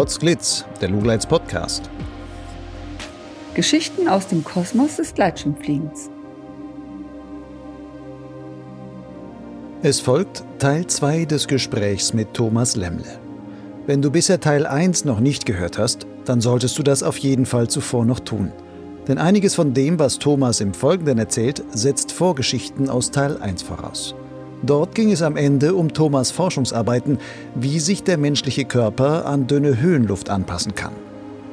Potsglitz, der Lugleits Podcast. Geschichten aus dem Kosmos des Gleitschirmfliegens. Es folgt Teil 2 des Gesprächs mit Thomas Lemmle. Wenn du bisher Teil 1 noch nicht gehört hast, dann solltest du das auf jeden Fall zuvor noch tun. Denn einiges von dem, was Thomas im Folgenden erzählt, setzt Vorgeschichten aus Teil 1 voraus. Dort ging es am Ende um Thomas Forschungsarbeiten, wie sich der menschliche Körper an dünne Höhenluft anpassen kann.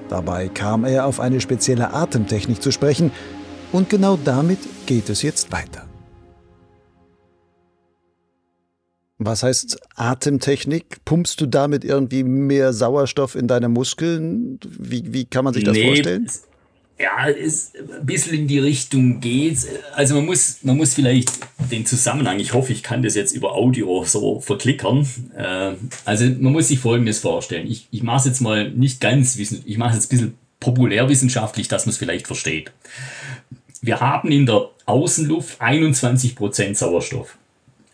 Dabei kam er auf eine spezielle Atemtechnik zu sprechen und genau damit geht es jetzt weiter. Was heißt Atemtechnik? Pumpst du damit irgendwie mehr Sauerstoff in deine Muskeln? Wie, wie kann man sich das nee, vorstellen? Ja, ist ein bisschen in die Richtung geht. Also man muss, man muss vielleicht den Zusammenhang, ich hoffe, ich kann das jetzt über Audio so verklickern. Äh, also man muss sich Folgendes vorstellen. Ich, ich mache es jetzt mal nicht ganz ich mache es jetzt ein bisschen populärwissenschaftlich, dass man es vielleicht versteht. Wir haben in der Außenluft 21% Sauerstoff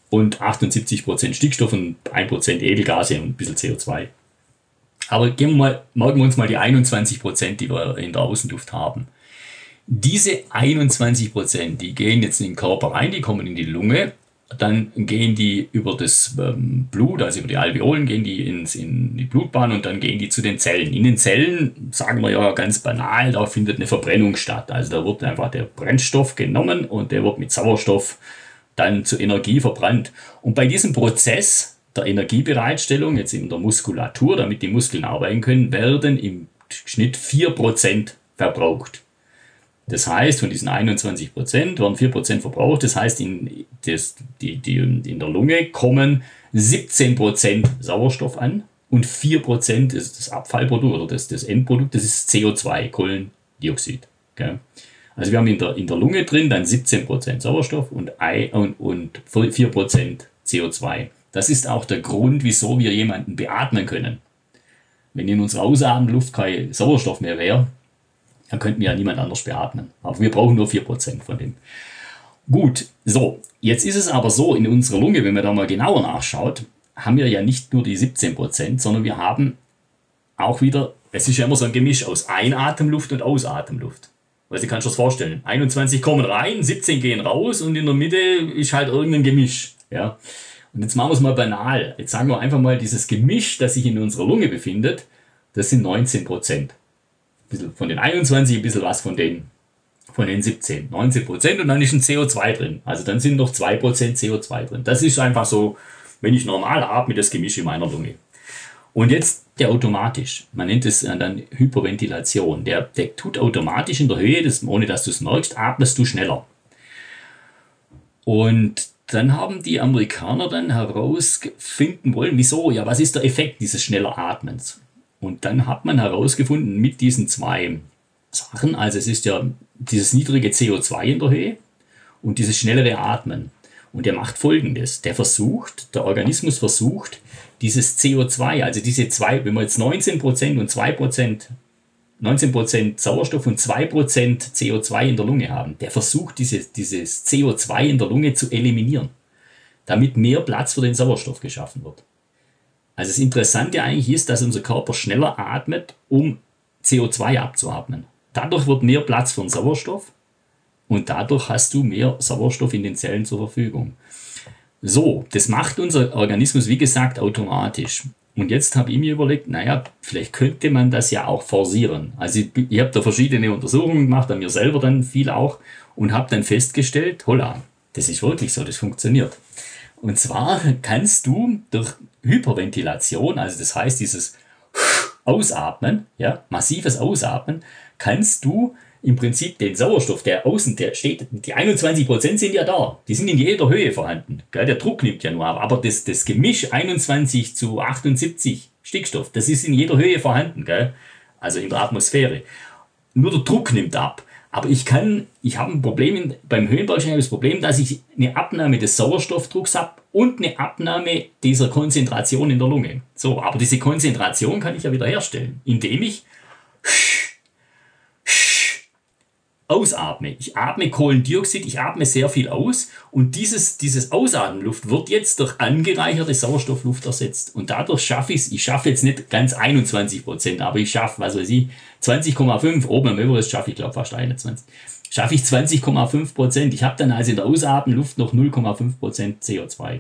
und 78% Stickstoff und 1% Edelgase und ein bisschen CO2. Aber gehen wir mal, merken wir uns mal die 21 Prozent, die wir in der Außenluft haben. Diese 21 Prozent, die gehen jetzt in den Körper rein, die kommen in die Lunge, dann gehen die über das ähm, Blut, also über die Alveolen, gehen die ins, in die Blutbahn und dann gehen die zu den Zellen. In den Zellen, sagen wir ja ganz banal, da findet eine Verbrennung statt. Also da wird einfach der Brennstoff genommen und der wird mit Sauerstoff dann zur Energie verbrannt. Und bei diesem Prozess der Energiebereitstellung, jetzt in der Muskulatur, damit die Muskeln arbeiten können, werden im Schnitt 4% verbraucht. Das heißt, von diesen 21% werden 4% verbraucht. Das heißt, in, das, die, die, in der Lunge kommen 17% Sauerstoff an und 4% ist das Abfallprodukt oder das, das Endprodukt, das ist CO2, Kohlendioxid. Okay? Also wir haben in der, in der Lunge drin dann 17% Sauerstoff und, und, und 4% CO2. Das ist auch der Grund, wieso wir jemanden beatmen können. Wenn in unserer Ausatmenluft kein Sauerstoff mehr wäre, dann könnten wir ja niemand anders beatmen. Aber wir brauchen nur 4% von dem. Gut, so, jetzt ist es aber so, in unserer Lunge, wenn man da mal genauer nachschaut, haben wir ja nicht nur die 17%, sondern wir haben auch wieder, es ist ja immer so ein Gemisch aus Einatemluft und Ausatemluft. Weil Sie kannst du das vorstellen. 21 kommen rein, 17 gehen raus und in der Mitte ist halt irgendein Gemisch. Ja. Und jetzt machen wir es mal banal. Jetzt sagen wir einfach mal, dieses Gemisch, das sich in unserer Lunge befindet, das sind 19 Prozent. Von den 21 ein bisschen was von den, von den 17. 19 Prozent und dann ist ein CO2 drin. Also dann sind noch 2 Prozent CO2 drin. Das ist einfach so, wenn ich normal atme, das Gemisch in meiner Lunge. Und jetzt der automatisch. Man nennt es dann Hyperventilation. Der, der tut automatisch in der Höhe, das, ohne dass du es merkst, atmest du schneller. Und dann haben die Amerikaner dann herausfinden wollen, wieso, ja, was ist der Effekt dieses schneller Atmens? Und dann hat man herausgefunden mit diesen zwei Sachen, also es ist ja dieses niedrige CO2 in der Höhe und dieses schnellere Atmen. Und der macht folgendes, der versucht, der Organismus versucht, dieses CO2, also diese zwei, wenn wir jetzt 19% und 2% 19% Sauerstoff und 2% CO2 in der Lunge haben, der versucht dieses, dieses CO2 in der Lunge zu eliminieren, damit mehr Platz für den Sauerstoff geschaffen wird. Also das Interessante eigentlich ist, dass unser Körper schneller atmet, um CO2 abzuatmen. Dadurch wird mehr Platz für den Sauerstoff und dadurch hast du mehr Sauerstoff in den Zellen zur Verfügung. So, das macht unser Organismus, wie gesagt, automatisch. Und jetzt habe ich mir überlegt, naja, vielleicht könnte man das ja auch forcieren. Also ich, ich habe da verschiedene Untersuchungen gemacht, an mir selber dann viel auch, und habe dann festgestellt, holla, das ist wirklich so, das funktioniert. Und zwar kannst du durch Hyperventilation, also das heißt dieses Ausatmen, ja, massives Ausatmen, kannst du im Prinzip den Sauerstoff, der außen, der steht, die 21 Prozent sind ja da. Die sind in jeder Höhe vorhanden. Gell? Der Druck nimmt ja nur ab. Aber das, das Gemisch 21 zu 78 Stickstoff, das ist in jeder Höhe vorhanden. Gell? Also in der Atmosphäre. Nur der Druck nimmt ab. Aber ich kann, ich habe ein Problem, beim Höhenbergsteigen das Problem, dass ich eine Abnahme des Sauerstoffdrucks habe und eine Abnahme dieser Konzentration in der Lunge. So, aber diese Konzentration kann ich ja wieder herstellen, indem ich ausatme. Ich atme Kohlendioxid, ich atme sehr viel aus und dieses, dieses Ausatmenluft wird jetzt durch angereicherte Sauerstoffluft ersetzt. Und dadurch schaffe ich es, ich schaffe jetzt nicht ganz 21 Prozent, aber ich schaffe, was weiß ich, 20,5, oben am Everest schaffe ich glaube fast 21. Schaffe ich 20,5 Prozent. Ich habe dann also in der Ausatmenluft noch 0,5 Prozent CO2.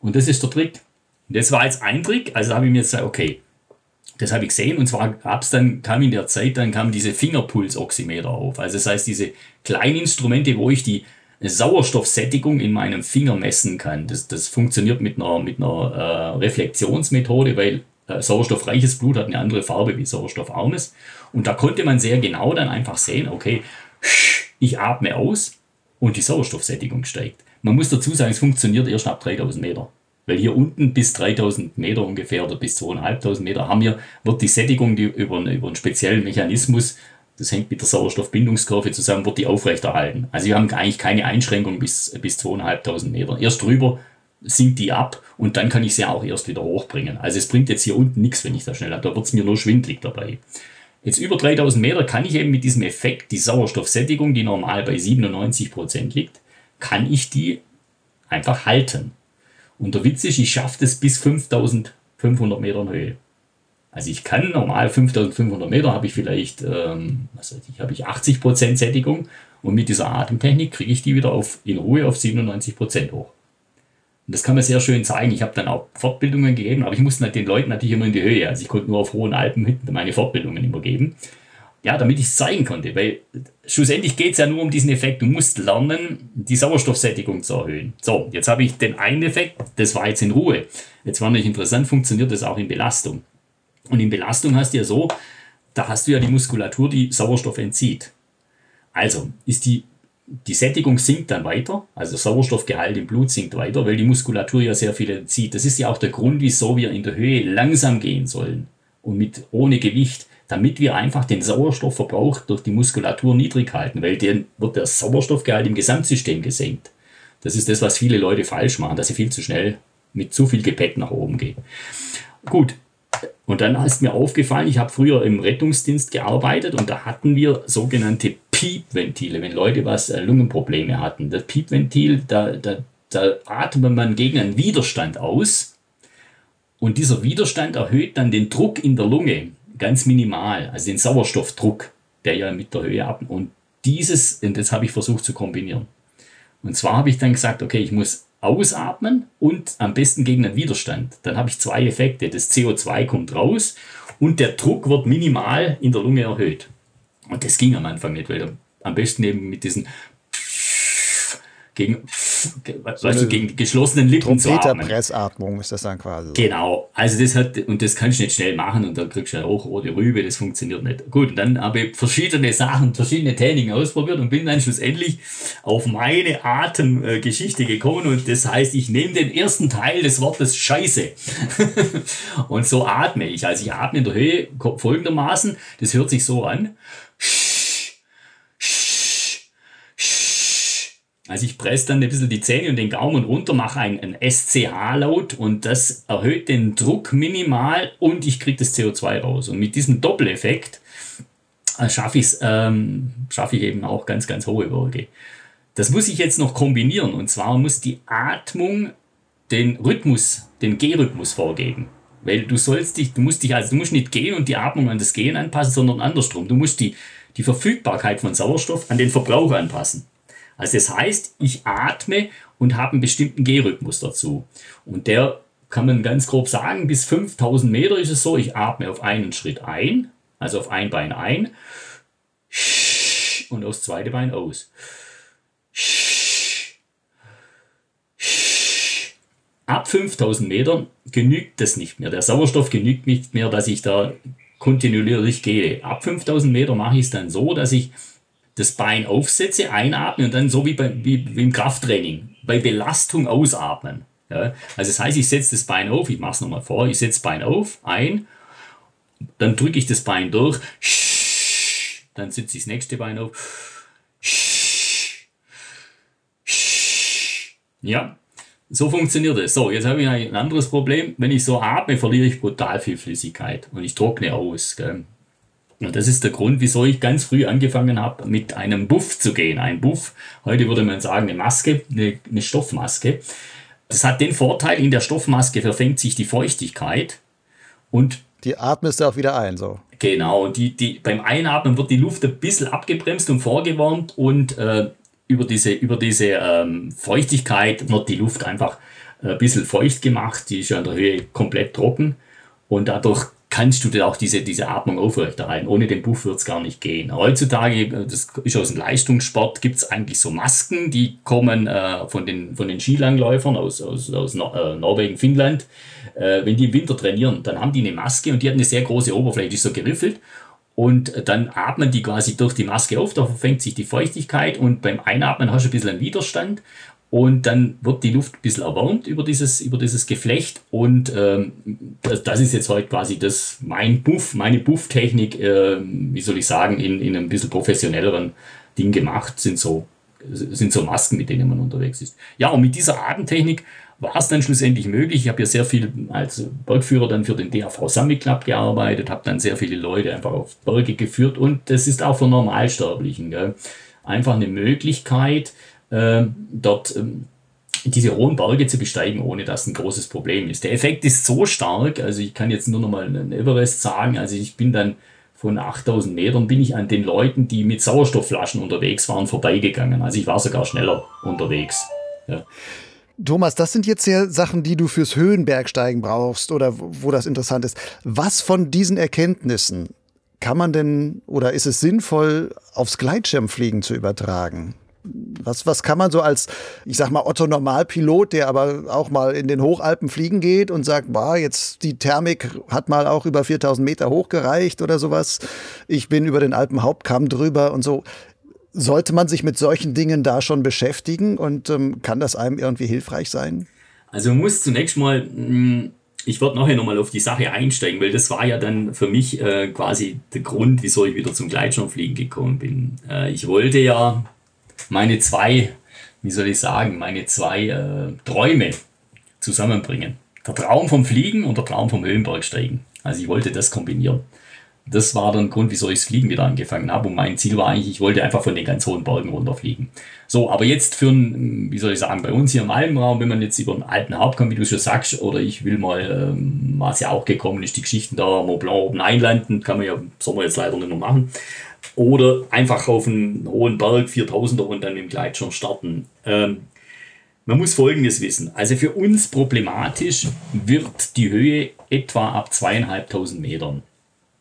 Und das ist der Trick. Und das war jetzt ein Trick, also habe ich mir gesagt, okay, das habe ich gesehen und zwar gab's dann, kam in der Zeit, dann kamen diese Fingerpulsoximeter auf. Also das heißt, diese kleinen Instrumente, wo ich die Sauerstoffsättigung in meinem Finger messen kann. Das, das funktioniert mit einer, mit einer äh, Reflexionsmethode, weil äh, sauerstoffreiches Blut hat eine andere Farbe wie sauerstoffarmes. Und da konnte man sehr genau dann einfach sehen, okay, ich atme aus und die Sauerstoffsättigung steigt. Man muss dazu sagen, es funktioniert erst ab 3000 Meter. Weil hier unten bis 3000 Meter ungefähr oder bis 2500 Meter haben wir, wird die Sättigung die über, über einen speziellen Mechanismus, das hängt mit der Sauerstoffbindungskurve zusammen, wird die aufrechterhalten. Also wir haben eigentlich keine Einschränkung bis, bis 2500 Meter. Erst drüber sinkt die ab und dann kann ich sie auch erst wieder hochbringen. Also es bringt jetzt hier unten nichts, wenn ich da schnell habe. Da wird es mir nur schwindlig dabei. Jetzt über 3000 Meter kann ich eben mit diesem Effekt, die Sauerstoffsättigung, die normal bei 97 Prozent liegt, kann ich die einfach halten. Und der Witz ist, ich schaffe das bis 5500 Metern Höhe. Also ich kann normal 5500 Meter habe ich vielleicht, ähm, was weiß ich, habe ich 80 Prozent Sättigung und mit dieser Atemtechnik kriege ich die wieder auf, in Ruhe auf 97 Prozent hoch. Und das kann man sehr schön zeigen. Ich habe dann auch Fortbildungen gegeben, aber ich musste den Leuten natürlich immer in die Höhe. Also ich konnte nur auf hohen Alpen meine Fortbildungen immer geben ja, damit ich es zeigen konnte. Weil schlussendlich geht es ja nur um diesen Effekt. Du musst lernen, die Sauerstoffsättigung zu erhöhen. So, jetzt habe ich den einen Effekt, das war jetzt in Ruhe. Jetzt war nicht interessant, funktioniert das auch in Belastung. Und in Belastung hast du ja so, da hast du ja die Muskulatur, die Sauerstoff entzieht. Also ist die, die Sättigung sinkt dann weiter, also Sauerstoffgehalt im Blut sinkt weiter, weil die Muskulatur ja sehr viel entzieht. Das ist ja auch der Grund, wieso wir in der Höhe langsam gehen sollen und mit ohne Gewicht damit wir einfach den Sauerstoffverbrauch durch die Muskulatur niedrig halten, weil dann wird der Sauerstoffgehalt im Gesamtsystem gesenkt. Das ist das, was viele Leute falsch machen, dass sie viel zu schnell mit zu viel Gepäck nach oben gehen. Gut, und dann ist mir aufgefallen, ich habe früher im Rettungsdienst gearbeitet und da hatten wir sogenannte Piepventile, wenn Leute was äh, Lungenprobleme hatten. Das Piepventil, da, da, da atmet man gegen einen Widerstand aus und dieser Widerstand erhöht dann den Druck in der Lunge ganz minimal, also den Sauerstoffdruck, der ja mit der Höhe ab. Und dieses, und das habe ich versucht zu kombinieren. Und zwar habe ich dann gesagt, okay, ich muss ausatmen und am besten gegen den Widerstand. Dann habe ich zwei Effekte. Das CO2 kommt raus und der Druck wird minimal in der Lunge erhöht. Und das ging am Anfang nicht, weil am besten eben mit diesen gegen so weißt du, gegen geschlossenen Lippen zu atmen. Pressatmung ist das dann quasi. Genau, also das hat, und das kannst du nicht schnell machen und dann kriegst du ja auch rote Rübe, das funktioniert nicht. Gut, und dann habe ich verschiedene Sachen, verschiedene Techniken ausprobiert und bin dann schlussendlich auf meine Atemgeschichte gekommen und das heißt, ich nehme den ersten Teil des Wortes Scheiße. und so atme ich. Also ich atme in der Höhe folgendermaßen, das hört sich so an. Also ich presse dann ein bisschen die Zähne und den Gaumen runter, mache einen, SCH-Laut und das erhöht den Druck minimal und ich kriege das CO2 raus. Und mit diesem Doppeleffekt äh, schaffe, ähm, schaffe ich eben auch ganz, ganz hohe Werte. Das muss ich jetzt noch kombinieren und zwar muss die Atmung den Rhythmus, den G-Rhythmus vorgeben. Weil du sollst dich, du musst dich, also du musst nicht gehen und die Atmung an das Gehen anpassen, sondern andersrum. Du musst die, die Verfügbarkeit von Sauerstoff an den Verbrauch anpassen. Also das heißt, ich atme und habe einen bestimmten Gehrhythmus dazu. Und der kann man ganz grob sagen, bis 5000 Meter ist es so, ich atme auf einen Schritt ein, also auf ein Bein ein und aufs zweite Bein aus. Ab 5000 Metern genügt das nicht mehr. Der Sauerstoff genügt nicht mehr, dass ich da kontinuierlich gehe. Ab 5000 Meter mache ich es dann so, dass ich das Bein aufsetze, einatmen und dann so wie, bei, wie, wie im Krafttraining, bei Belastung ausatmen. Ja? Also das heißt, ich setze das Bein auf, ich mache es nochmal vor, ich setze das Bein auf, ein, dann drücke ich das Bein durch, dann setze ich das nächste Bein auf. Ja, so funktioniert es. So, jetzt habe ich ein anderes Problem. Wenn ich so atme, verliere ich brutal viel Flüssigkeit und ich trockne aus. Gell? Und das ist der Grund, wieso ich ganz früh angefangen habe, mit einem Buff zu gehen. Ein Buff, heute würde man sagen, eine Maske, eine, eine Stoffmaske. Das hat den Vorteil, in der Stoffmaske verfängt sich die Feuchtigkeit und die atmest du auch wieder ein, so. Genau, die, die, beim Einatmen wird die Luft ein bisschen abgebremst und vorgewärmt und äh, über diese, über diese ähm, Feuchtigkeit wird die Luft einfach ein bisschen feucht gemacht. Die ist ja an der Höhe komplett trocken und dadurch kannst du dir auch diese, diese Atmung aufrechterhalten. Ohne den Puff wird es gar nicht gehen. Heutzutage, das ist aus dem Leistungssport, gibt es eigentlich so Masken, die kommen äh, von, den, von den Skilangläufern aus, aus, aus Nor äh, Norwegen, Finnland. Äh, wenn die im Winter trainieren, dann haben die eine Maske und die hat eine sehr große Oberfläche, die ist so geriffelt. Und dann atmen die quasi durch die Maske auf, da verfängt sich die Feuchtigkeit und beim Einatmen hast du ein bisschen einen Widerstand und dann wird die Luft ein bisschen erwärmt über dieses, über dieses Geflecht. Und ähm, das, das, ist jetzt heute quasi das, mein Buff, meine Bufftechnik, äh, wie soll ich sagen, in, in einem bisschen professionelleren Ding gemacht, sind so, sind so Masken, mit denen man unterwegs ist. Ja, und mit dieser Atemtechnik war es dann schlussendlich möglich. Ich habe ja sehr viel als Bergführer dann für den DAV Summit Club gearbeitet, habe dann sehr viele Leute einfach auf Berge geführt und das ist auch für Normalsterblichen gell? einfach eine Möglichkeit, dort ähm, diese hohen Berge zu besteigen, ohne dass ein großes Problem ist. Der Effekt ist so stark, also ich kann jetzt nur noch mal einen Everest sagen, also ich bin dann von 8000 Metern bin ich an den Leuten, die mit Sauerstoffflaschen unterwegs waren, vorbeigegangen. Also ich war sogar schneller unterwegs. Ja. Thomas, das sind jetzt ja Sachen, die du fürs Höhenbergsteigen brauchst oder wo das interessant ist. Was von diesen Erkenntnissen kann man denn oder ist es sinnvoll aufs Gleitschirmfliegen zu übertragen? Was, was kann man so als, ich sag mal, Otto Normalpilot, der aber auch mal in den Hochalpen fliegen geht und sagt, bah, jetzt die Thermik hat mal auch über 4000 Meter hochgereicht oder sowas. Ich bin über den Alpenhauptkamm drüber und so. Sollte man sich mit solchen Dingen da schon beschäftigen und ähm, kann das einem irgendwie hilfreich sein? Also man muss zunächst mal, hm, ich werde nachher nochmal auf die Sache einsteigen, weil das war ja dann für mich äh, quasi der Grund, wieso ich wieder zum Gleitschirmfliegen gekommen bin. Äh, ich wollte ja meine zwei, wie soll ich sagen, meine zwei äh, Träume zusammenbringen. Der Traum vom Fliegen und der Traum vom Höhenbergsteigen. Also ich wollte das kombinieren. Das war dann Grund, wieso ich das Fliegen wieder angefangen habe. Und mein Ziel war eigentlich, ich wollte einfach von den ganz hohen Bergen runterfliegen. So, aber jetzt für ein, wie soll ich sagen, bei uns hier im Alpenraum, wenn man jetzt über einen alten kommt, wie du schon sagst, oder ich will mal, ähm, was ja auch gekommen ist, die Geschichten da, Mont Blanc oben einlanden, kann man ja im Sommer jetzt leider nicht mehr machen. Oder einfach auf einen hohen Berg, 4000er und dann dem Gleitschirm starten. Ähm, man muss Folgendes wissen. Also für uns problematisch wird die Höhe etwa ab zweieinhalbtausend Metern.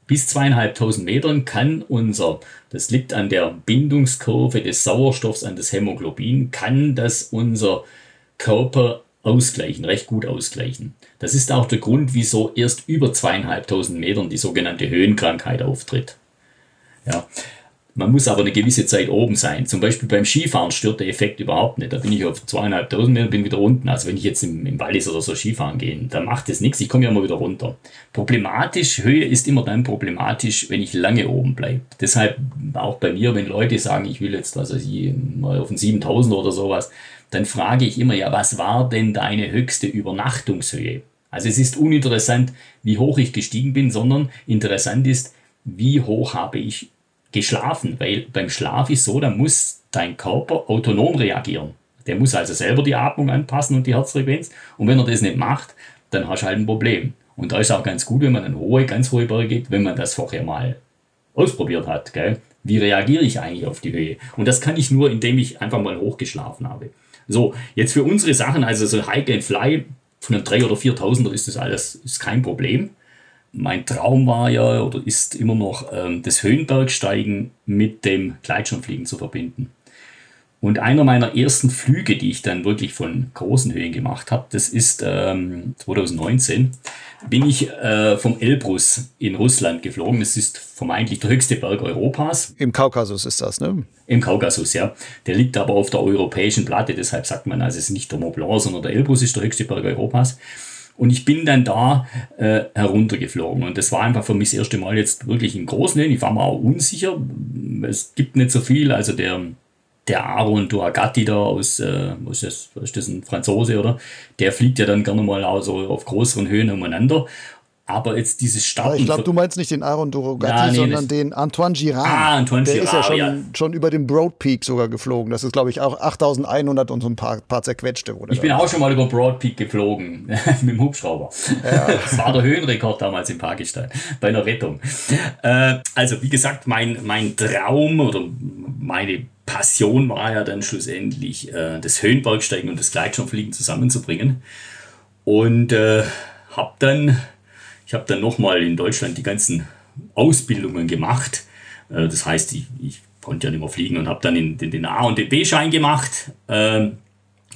Bis zweieinhalbtausend Metern kann unser, das liegt an der Bindungskurve des Sauerstoffs an das Hämoglobin, kann das unser Körper ausgleichen, recht gut ausgleichen. Das ist auch der Grund, wieso erst über zweieinhalbtausend Metern die sogenannte Höhenkrankheit auftritt. Ja. Man muss aber eine gewisse Zeit oben sein. Zum Beispiel beim Skifahren stört der Effekt überhaupt nicht. Da bin ich auf zweieinhalbtausend Meter, bin wieder unten. Also wenn ich jetzt im, im Wallis oder so Skifahren gehe, dann macht das nichts. Ich komme ja immer wieder runter. Problematisch, Höhe ist immer dann problematisch, wenn ich lange oben bleibe. Deshalb auch bei mir, wenn Leute sagen, ich will jetzt, was weiß ich, mal auf den 7000 oder sowas, dann frage ich immer, ja, was war denn deine höchste Übernachtungshöhe? Also es ist uninteressant, wie hoch ich gestiegen bin, sondern interessant ist, wie hoch habe ich geschlafen, weil beim Schlaf ist so, da muss dein Körper autonom reagieren. Der muss also selber die Atmung anpassen und die Herzfrequenz. Und wenn er das nicht macht, dann hast du halt ein Problem. Und da ist auch ganz gut, wenn man an hohe, ganz hohe Berge geht, wenn man das vorher mal ausprobiert hat. Gell? Wie reagiere ich eigentlich auf die Höhe? Und das kann ich nur, indem ich einfach mal hochgeschlafen habe. So, jetzt für unsere Sachen, also so Hike and Fly von einem 3 oder 4.000er ist das alles ist kein Problem mein Traum war ja oder ist immer noch, ähm, das Höhenbergsteigen mit dem Gleitschirmfliegen zu verbinden. Und einer meiner ersten Flüge, die ich dann wirklich von großen Höhen gemacht habe, das ist ähm, 2019, bin ich äh, vom Elbrus in Russland geflogen. Das ist vermeintlich der höchste Berg Europas. Im Kaukasus ist das, ne? Im Kaukasus, ja. Der liegt aber auf der europäischen Platte, deshalb sagt man, also es ist nicht der Mont Blanc, sondern der Elbrus ist der höchste Berg Europas. Und ich bin dann da äh, heruntergeflogen. Und das war einfach für mich das erste Mal jetzt wirklich in großen Höhen. Ich war mir auch unsicher. Es gibt nicht so viel. Also der, der Aaron Duagatti da aus, äh, ist das, ist das, ein Franzose, oder? Der fliegt ja dann gerne mal auch so auf größeren Höhen umeinander. Aber jetzt dieses Starten. ich glaube, du meinst nicht den Aaron Durogatti, ja, nee, sondern den Antoine Girard. Ah, Antoine der Girard. ist ja schon, ja. schon über den Broad Peak sogar geflogen. Das ist, glaube ich, auch 8100 und so ein paar, paar zerquetschte. ich bin auch schon mal über Broad Peak geflogen mit dem Hubschrauber. Ja. Das war der Höhenrekord damals in Pakistan bei einer Rettung. Äh, also, wie gesagt, mein, mein Traum oder meine Passion war ja dann schlussendlich, äh, das Höhenbergsteigen und das Gleitschirmfliegen zusammenzubringen. Und äh, habe dann ich habe dann nochmal in Deutschland die ganzen Ausbildungen gemacht. Äh, das heißt, ich, ich konnte ja nicht mehr fliegen und habe dann den, den, A- und den B-Schein gemacht, äh,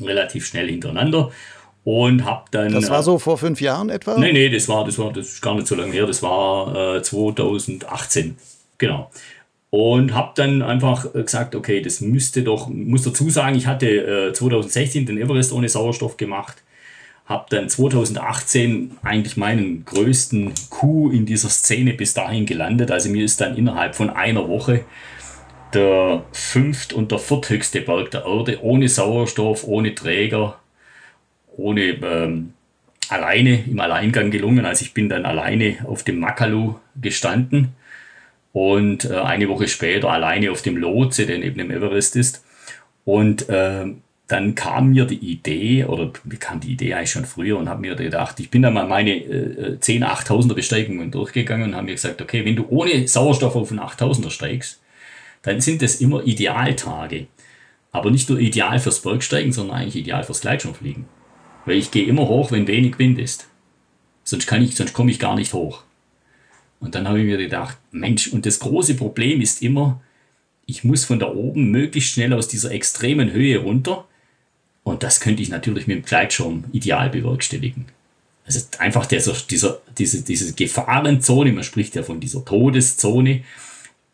relativ schnell hintereinander. Und habe dann. Das war so vor fünf Jahren etwa? Nee, nee, das war, das war das ist gar nicht so lange her. Das war äh, 2018. Genau. Und habe dann einfach gesagt, okay, das müsste doch, muss dazu sagen, ich hatte äh, 2016 den Everest ohne Sauerstoff gemacht habe dann 2018 eigentlich meinen größten Coup in dieser Szene bis dahin gelandet. Also mir ist dann innerhalb von einer Woche der fünft- und der vierthöchste Berg der Erde ohne Sauerstoff, ohne Träger, ohne ähm, alleine im Alleingang gelungen. Also ich bin dann alleine auf dem Makalu gestanden und äh, eine Woche später alleine auf dem Lotse, der neben dem Everest ist. Und äh, dann kam mir die Idee, oder mir kam die Idee eigentlich schon früher und habe mir gedacht, ich bin dann mal meine äh, 10 8000er Besteigungen durchgegangen und habe mir gesagt, okay, wenn du ohne Sauerstoff auf einen 8000er steigst, dann sind das immer Idealtage. Aber nicht nur ideal fürs Bergsteigen, sondern eigentlich ideal fürs Gleitschirmfliegen. Weil ich gehe immer hoch, wenn wenig Wind ist. Sonst, kann ich, sonst komme ich gar nicht hoch. Und dann habe ich mir gedacht, Mensch, und das große Problem ist immer, ich muss von da oben möglichst schnell aus dieser extremen Höhe runter, und das könnte ich natürlich mit dem Gleitschirm ideal bewerkstelligen. Also einfach dieser, dieser, diese, diese Gefahrenzone, man spricht ja von dieser Todeszone,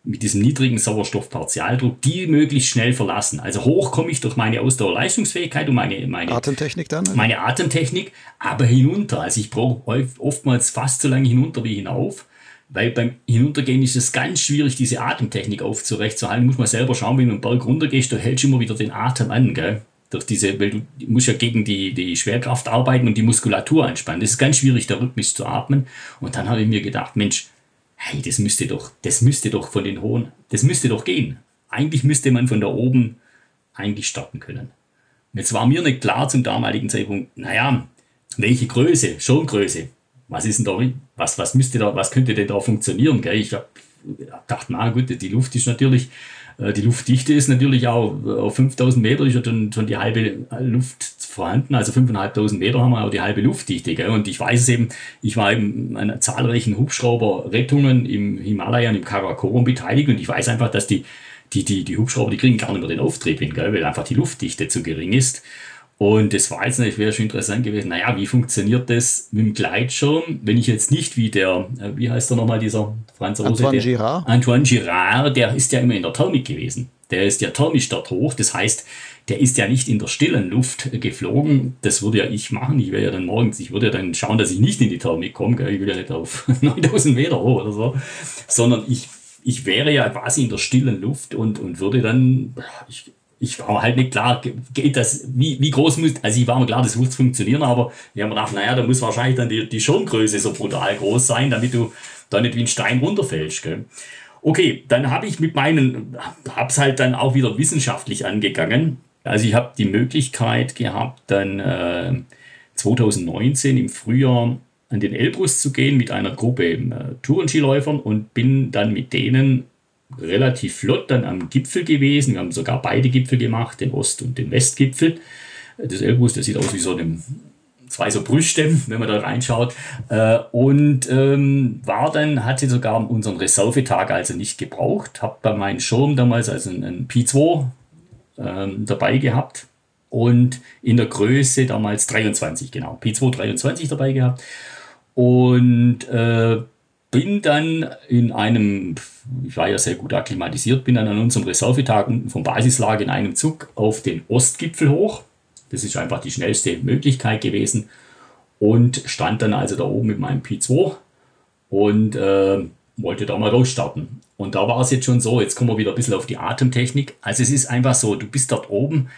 mit diesem niedrigen Sauerstoffpartialdruck, die möglichst schnell verlassen. Also hoch komme ich durch meine Ausdauerleistungsfähigkeit und meine, meine Atemtechnik dann? Meine Atemtechnik, aber hinunter. Also ich brauche oftmals fast so lange hinunter wie hinauf, weil beim Hinuntergehen ist es ganz schwierig, diese Atemtechnik aufzurechtzuerhalten. Du musst mal selber schauen, wenn du einen Berg runtergehst, du hältst immer wieder den Atem an. Gell? Durch diese, weil du musst ja gegen die, die Schwerkraft arbeiten und die Muskulatur anspannen. Das ist ganz schwierig, da rhythmisch zu atmen. Und dann habe ich mir gedacht, Mensch, hey, das müsste doch, das müsste doch von den hohen, das müsste doch gehen. Eigentlich müsste man von da oben eigentlich starten können. Jetzt war mir nicht klar zum damaligen Zeitpunkt, naja, welche Größe, Schirmgröße, was ist denn da, was, was müsste da, was könnte denn da funktionieren? Gell? Ich habe gedacht, na gut, die Luft ist natürlich die Luftdichte ist natürlich auch auf 5000 Meter ist ja schon, schon die halbe Luft vorhanden. Also 5500 Meter haben wir auch die halbe Luftdichte. Gell? Und ich weiß es eben, ich war eben an zahlreichen Hubschrauberrettungen im Himalaya und im Karakorum beteiligt und ich weiß einfach, dass die, die, die, die Hubschrauber, die kriegen gar nicht mehr den Auftrieb hin, gell? weil einfach die Luftdichte zu gering ist. Und das war jetzt natürlich, wäre schon interessant gewesen, naja, wie funktioniert das mit dem Gleitschirm, wenn ich jetzt nicht wie der, äh, wie heißt der nochmal, dieser Franzose? Antoine Girard. Antoine Girard, der ist ja immer in der Thermik gewesen. Der ist ja thermisch dort hoch, das heißt, der ist ja nicht in der stillen Luft geflogen. Das würde ja ich machen. Ich wäre ja dann morgens, ich würde ja dann schauen, dass ich nicht in die Thermik komme. Ich will ja nicht auf 9000 Meter hoch oder so, sondern ich, ich wäre ja quasi in der stillen Luft und, und würde dann, ich, ich war mir halt nicht klar, geht das, wie, wie groß muss, also ich war mir klar, das muss funktionieren, aber ich habe mir gedacht, naja, da muss wahrscheinlich dann die, die Schirmgröße so brutal groß sein, damit du da nicht wie ein Stein runterfällst. Gell? Okay, dann habe ich mit meinen, habe es halt dann auch wieder wissenschaftlich angegangen. Also ich habe die Möglichkeit gehabt, dann äh, 2019 im Frühjahr an den Elbrus zu gehen mit einer Gruppe äh, Tourenskiläufern und bin dann mit denen relativ flott dann am Gipfel gewesen. Wir haben sogar beide Gipfel gemacht, den Ost- und den Westgipfel. Das Elbrus, der sieht aus wie so eine, zwei so Brüste, wenn man da reinschaut. Äh, und ähm, war dann, hatte sogar unseren Reservetag also nicht gebraucht. Habe bei meinem Schirm damals also einen, P2 ähm, dabei gehabt und in der Größe damals 23, genau, P2 23 dabei gehabt. Und äh, bin dann in einem, ich war ja sehr gut akklimatisiert, bin dann an unserem Reservetag unten vom Basislager in einem Zug auf den Ostgipfel hoch. Das ist einfach die schnellste Möglichkeit gewesen. Und stand dann also da oben mit meinem P2 und äh, wollte da mal losstarten. Und da war es jetzt schon so, jetzt kommen wir wieder ein bisschen auf die Atemtechnik. Also es ist einfach so, du bist dort oben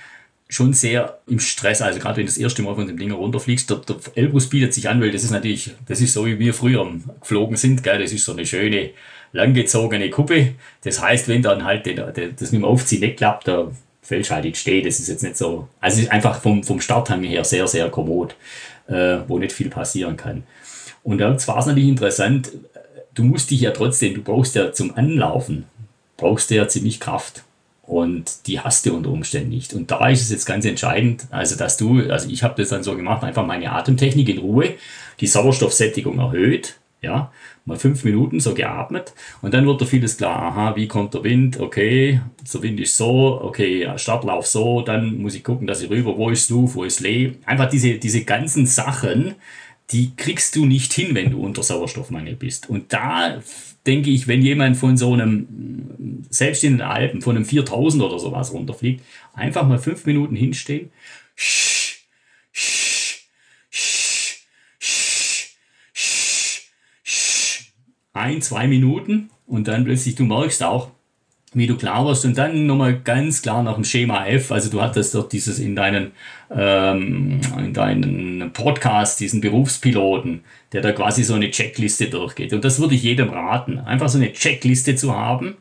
schon sehr im Stress, also gerade wenn du das erste Mal von dem Ding runterfliegst, der, der Elbrus bietet sich an, weil das ist natürlich, das ist so wie wir früher geflogen sind, gell? das ist so eine schöne, langgezogene Kuppe. Das heißt, wenn dann halt der, der, das mit dem Aufziehen nicht klappt, da fällst halt in Steh, das ist jetzt nicht so, also es ist einfach vom, vom Starthang her sehr, sehr kommod, äh, wo nicht viel passieren kann. Und dann war es natürlich interessant, du musst dich ja trotzdem, du brauchst ja zum Anlaufen, brauchst du ja ziemlich Kraft. Und die hast du unter Umständen nicht. Und da ist es jetzt ganz entscheidend, also dass du, also ich habe das dann so gemacht, einfach meine Atemtechnik in Ruhe, die Sauerstoffsättigung erhöht, ja, mal fünf Minuten so geatmet. Und dann wird da vieles klar, aha, wie kommt der Wind, okay, der Wind ist so, okay, Startlauf so, dann muss ich gucken, dass ich rüber, wo ist Luft, wo ist Lee, einfach diese, diese ganzen Sachen, die kriegst du nicht hin, wenn du unter Sauerstoffmangel bist. Und da denke ich, wenn jemand von so einem, selbst in den Alpen, von einem 4000 oder sowas runterfliegt, einfach mal fünf Minuten hinstehen, ein, zwei Minuten und dann plötzlich, du merkst auch, wie du klar warst und dann nochmal ganz klar nach dem Schema F, also du hattest dort dieses in deinen, ähm, in deinen Podcast, diesen Berufspiloten, der da quasi so eine Checkliste durchgeht. Und das würde ich jedem raten, einfach so eine Checkliste zu haben,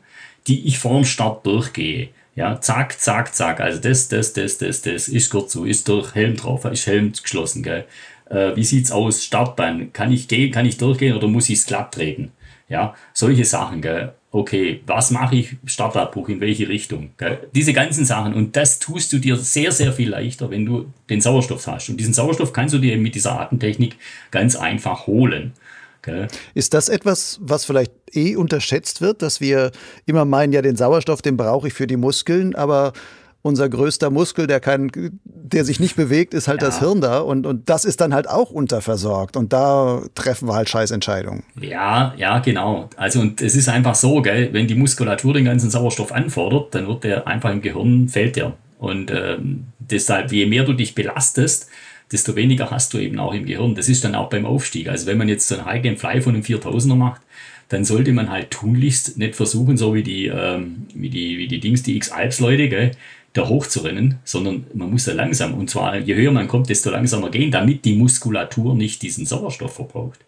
die ich vor dem Start durchgehe. Ja, zack, zack, zack. Also das, das, das, das, das ist kurz zu, ist durch Helm drauf, ist Helm geschlossen, gell. Äh, wie sieht's aus? Startbahn. Kann ich gehen, kann ich durchgehen oder muss ich es glatt treten? Ja, solche Sachen, gell okay, was mache ich, Startabbruch, in welche Richtung. Gell? Diese ganzen Sachen. Und das tust du dir sehr, sehr viel leichter, wenn du den Sauerstoff hast. Und diesen Sauerstoff kannst du dir mit dieser Atemtechnik ganz einfach holen. Gell? Ist das etwas, was vielleicht eh unterschätzt wird, dass wir immer meinen, ja, den Sauerstoff, den brauche ich für die Muskeln, aber unser größter Muskel, der kein, der sich nicht bewegt, ist halt ja. das Hirn da und, und das ist dann halt auch unterversorgt und da treffen wir halt Scheißentscheidungen. Ja, ja, genau. Also und es ist einfach so, gell, wenn die Muskulatur den ganzen Sauerstoff anfordert, dann wird der einfach im Gehirn, fällt der. Und ähm, deshalb, je mehr du dich belastest, desto weniger hast du eben auch im Gehirn. Das ist dann auch beim Aufstieg. Also wenn man jetzt so ein High and Fly von einem 4000er macht, dann sollte man halt tunlichst nicht versuchen, so wie die, ähm, wie die, wie die Dings, die X-Alps-Leute, da hochzurennen, sondern man muss da langsam, und zwar je höher man kommt, desto langsamer gehen, damit die Muskulatur nicht diesen Sauerstoff verbraucht,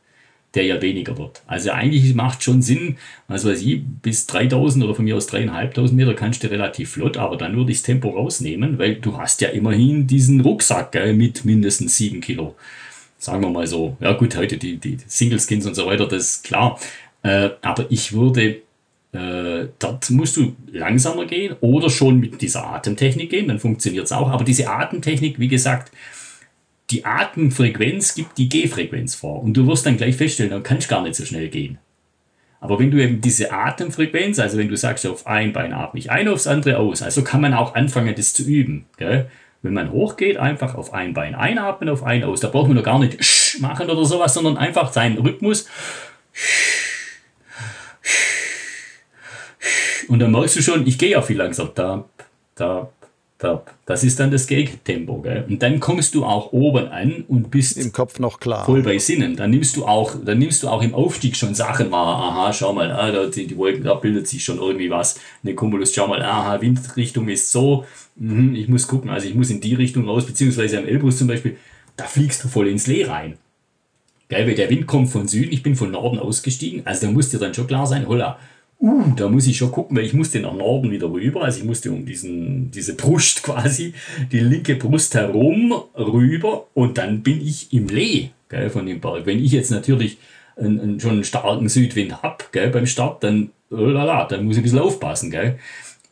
der ja weniger wird. Also eigentlich macht schon Sinn, was weiß ich, bis 3000 oder von mir aus 3500 Meter kannst du relativ flott, aber dann würde ich das Tempo rausnehmen, weil du hast ja immerhin diesen Rucksack gell, mit mindestens 7 Kilo. Sagen wir mal so. Ja gut, heute die, die Single Skins und so weiter, das ist klar. Äh, aber ich würde äh, dort musst du langsamer gehen oder schon mit dieser Atemtechnik gehen, dann funktioniert es auch. Aber diese Atemtechnik, wie gesagt, die Atemfrequenz gibt die G-Frequenz vor. Und du wirst dann gleich feststellen, dann kannst du gar nicht so schnell gehen. Aber wenn du eben diese Atemfrequenz, also wenn du sagst, auf ein Bein atme ich ein, aufs andere aus, also kann man auch anfangen, das zu üben. Gell? Wenn man hochgeht, einfach auf ein Bein einatmen, auf ein aus. Da braucht man noch gar nicht machen oder sowas, sondern einfach seinen Rhythmus Und dann merkst du schon, ich gehe ja viel langsamer. Da, da, da. Das ist dann das Gegentempo. Gell? Und dann kommst du auch oben an und bist im Kopf noch klar. Voll bei Sinnen. Dann nimmst du auch, dann nimmst du auch im Aufstieg schon Sachen wahr. Aha, schau mal, ah, da, die, die Wolken, da bildet sich schon irgendwie was. Eine Cumulus, schau mal, aha, Windrichtung ist so. Mhm, ich muss gucken, also ich muss in die Richtung raus, beziehungsweise am Elbrus zum Beispiel, da fliegst du voll ins Lee rein. Geil, weil der Wind kommt von Süden, ich bin von Norden ausgestiegen, also da muss dir dann schon klar sein, holla, uh, da muss ich schon gucken, weil ich musste nach Norden wieder rüber. Also ich musste um diesen, diese Brust quasi, die linke Brust herum rüber und dann bin ich im Lee gell, von dem Berg. Wenn ich jetzt natürlich einen, einen, schon einen starken Südwind habe beim Start, dann, oh lala, dann muss ich ein bisschen aufpassen. Gell.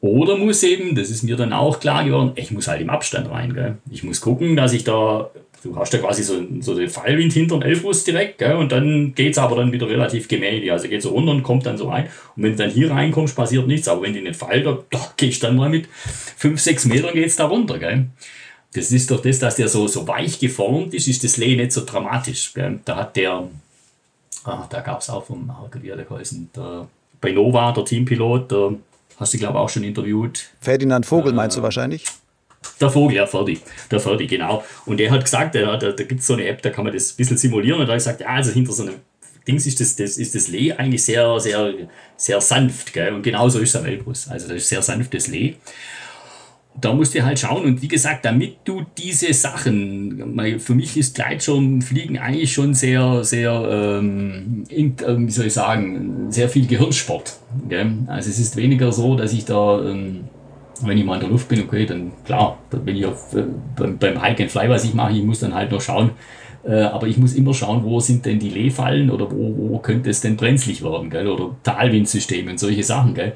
Oder muss eben, das ist mir dann auch klar geworden, ich muss halt im Abstand rein. Gell. Ich muss gucken, dass ich da du hast ja quasi so, so den Fallwind hinter den Elfbus direkt, gell? und dann geht es aber dann wieder relativ gemächlich. Also geht so runter und kommt dann so rein. Und wenn du dann hier reinkommst, passiert nichts. Aber wenn du nicht fällt, da, da gehst du dann mal mit 5, 6 Metern geht's da runter. Gell? Das ist doch das, dass der so, so weich geformt ist, ist das Lee nicht so dramatisch. Gell? Da hat der, ah, da gab es auch vom, wie der der, bei Nova, der Teampilot, der hast du glaube ich auch schon interviewt. Ferdinand Vogel äh, meinst du wahrscheinlich? Der Vogel, ja, Ferdi. Der Ferdi, genau. Und er hat gesagt, da, da, da gibt es so eine App, da kann man das ein bisschen simulieren. Und da hat gesagt, ja, also hinter so einem Dings ist das, das, ist das Lee eigentlich sehr, sehr, sehr sanft. Gell? Und genauso ist es am Elbrus. Also das ist sehr sanftes Lee. da musst du halt schauen. Und wie gesagt, damit du diese Sachen, für mich ist Gleitschirmfliegen eigentlich schon sehr, sehr, ähm, ähm, wie soll ich sagen, sehr viel Gehirnsport. Gell? Also es ist weniger so, dass ich da, ähm, wenn ich mal in der Luft bin, okay, dann klar, dann bin ich auf, äh, beim, beim Hike and Fly, was ich mache, ich muss dann halt noch schauen, äh, aber ich muss immer schauen, wo sind denn die Lehfallen oder wo, wo könnte es denn brenzlig werden, gell? oder Talwindsysteme und solche Sachen. Gell?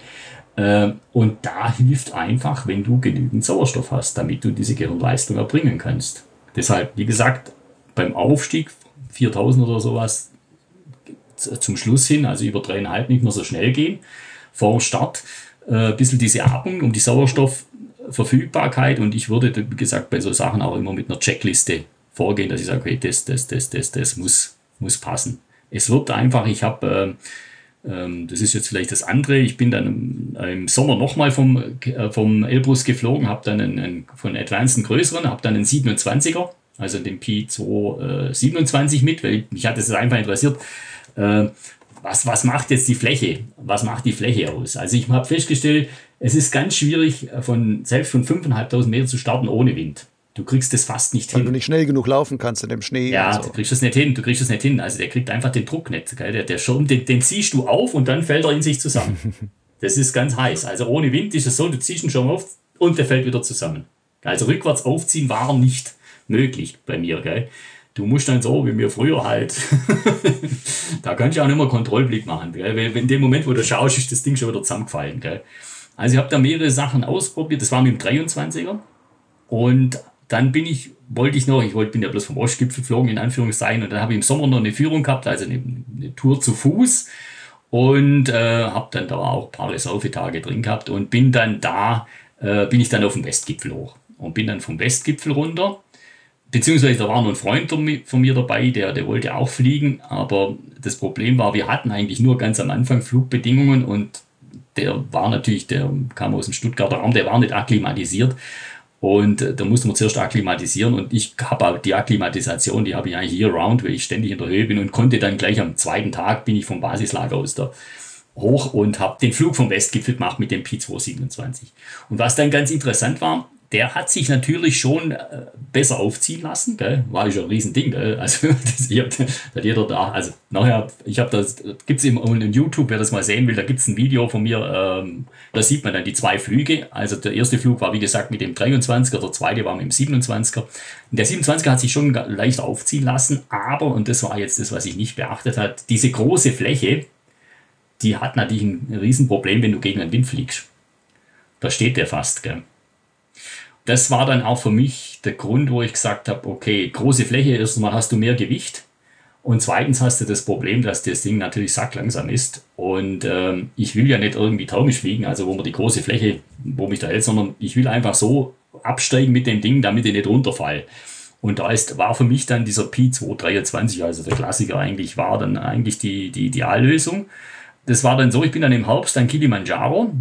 Äh, und da hilft einfach, wenn du genügend Sauerstoff hast, damit du diese Gehirnleistung erbringen kannst. Deshalb, wie gesagt, beim Aufstieg 4000 oder sowas zum Schluss hin, also über dreieinhalb nicht mehr so schnell gehen, vor Start, äh, ein bisschen diese Atmung um die Sauerstoffverfügbarkeit und ich würde, wie gesagt, bei so Sachen auch immer mit einer Checkliste vorgehen, dass ich sage, okay, das, das, das, das, das muss, muss passen. Es wird einfach, ich habe äh, ähm, das ist jetzt vielleicht das andere. Ich bin dann im, Sommer nochmal vom, äh, vom Elbrus geflogen, habe dann einen, einen, von Advanced einen größeren, habe dann einen 27er, also den P227 äh, mit, weil mich hat es einfach interessiert. Äh, was, was macht jetzt die Fläche? Was macht die Fläche aus? Also ich habe festgestellt, es ist ganz schwierig, von, selbst von 5.500 Meter zu starten ohne Wind. Du kriegst das fast nicht Weil hin. Weil du nicht schnell genug laufen kannst in dem Schnee. Ja, so. du kriegst das nicht hin. Du kriegst das nicht hin. Also der kriegt einfach den Druck nicht. Gell? Der, der Schirm, den, den ziehst du auf und dann fällt er in sich zusammen. das ist ganz heiß. Also ohne Wind ist es so, du ziehst ihn schon auf und der fällt wieder zusammen. Also rückwärts aufziehen war nicht möglich bei mir. Gell? Du musst dann so, wie mir früher halt, da kannst du auch nicht mehr Kontrollblick machen. Gell? Weil in dem Moment, wo du schaust, ist das Ding schon wieder zusammengefallen. Gell? Also ich habe da mehrere Sachen ausprobiert. Das war mit dem 23er. Und dann bin ich, wollte ich noch, ich wollte, bin ja bloß vom Ostgipfel geflogen, in Anführungszeichen, und dann habe ich im Sommer noch eine Führung gehabt, also eine, eine Tour zu Fuß und äh, habe dann da auch ein paar Reservetage drin gehabt und bin dann da, äh, bin ich dann auf dem Westgipfel hoch und bin dann vom Westgipfel runter. Beziehungsweise da war noch ein Freund von mir dabei, der, der wollte auch fliegen, aber das Problem war, wir hatten eigentlich nur ganz am Anfang Flugbedingungen und der war natürlich, der kam aus dem Stuttgarter Raum, der war nicht akklimatisiert. Und äh, da musste man zuerst akklimatisieren und ich habe die Akklimatisation, die habe ich eigentlich year round, weil ich ständig in der Höhe bin und konnte dann gleich am zweiten Tag bin ich vom Basislager aus der hoch und habe den Flug vom Westgipfel gemacht mit dem P227. Und was dann ganz interessant war, der hat sich natürlich schon äh, besser aufziehen lassen, gell? war schon ein Riesending. Gell? Also das, ich hab, hat jeder da, also nachher, ich habe das, gibt es in YouTube, wer das mal sehen will, da gibt es ein Video von mir, ähm, da sieht man dann die zwei Flüge. Also der erste Flug war wie gesagt mit dem 23er, der zweite war mit dem 27er. Und der 27er hat sich schon leicht aufziehen lassen, aber, und das war jetzt das, was ich nicht beachtet habe, diese große Fläche, die hat natürlich ein Riesenproblem, wenn du gegen den Wind fliegst. Da steht der fast, gell? Das war dann auch für mich der Grund, wo ich gesagt habe, okay, große Fläche, erstmal hast du mehr Gewicht und zweitens hast du das Problem, dass das Ding natürlich sacklangsam ist und ähm, ich will ja nicht irgendwie taumisch fliegen, also wo man die große Fläche, wo mich da hält, sondern ich will einfach so absteigen mit dem Ding, damit ich nicht runterfall. Und da ist, war für mich dann dieser P223, also der Klassiker eigentlich, war dann eigentlich die, die Ideallösung das war dann so, ich bin dann im Herbst an Kilimanjaro.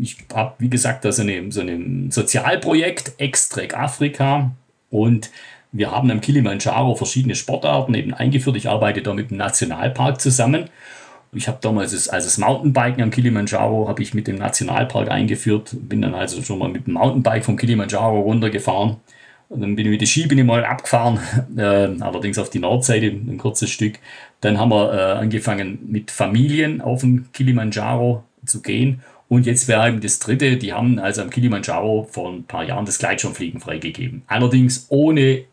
Ich habe, wie gesagt, da so, eine, so ein Sozialprojekt, Extrek Afrika. Und wir haben am Kilimanjaro verschiedene Sportarten eben eingeführt. Ich arbeite da mit dem Nationalpark zusammen. Ich habe damals das, also das Mountainbiken am Kilimanjaro habe ich mit dem Nationalpark eingeführt. Bin dann also schon mal mit dem Mountainbike vom Kilimanjaro runtergefahren. Und dann bin ich mit der Ski mal abgefahren, äh, allerdings auf die Nordseite, ein kurzes Stück. Dann haben wir äh, angefangen mit Familien auf dem Kilimanjaro zu gehen. Und jetzt wäre eben das dritte, die haben also am Kilimanjaro vor ein paar Jahren das Gleitschirmfliegen freigegeben. Allerdings ohne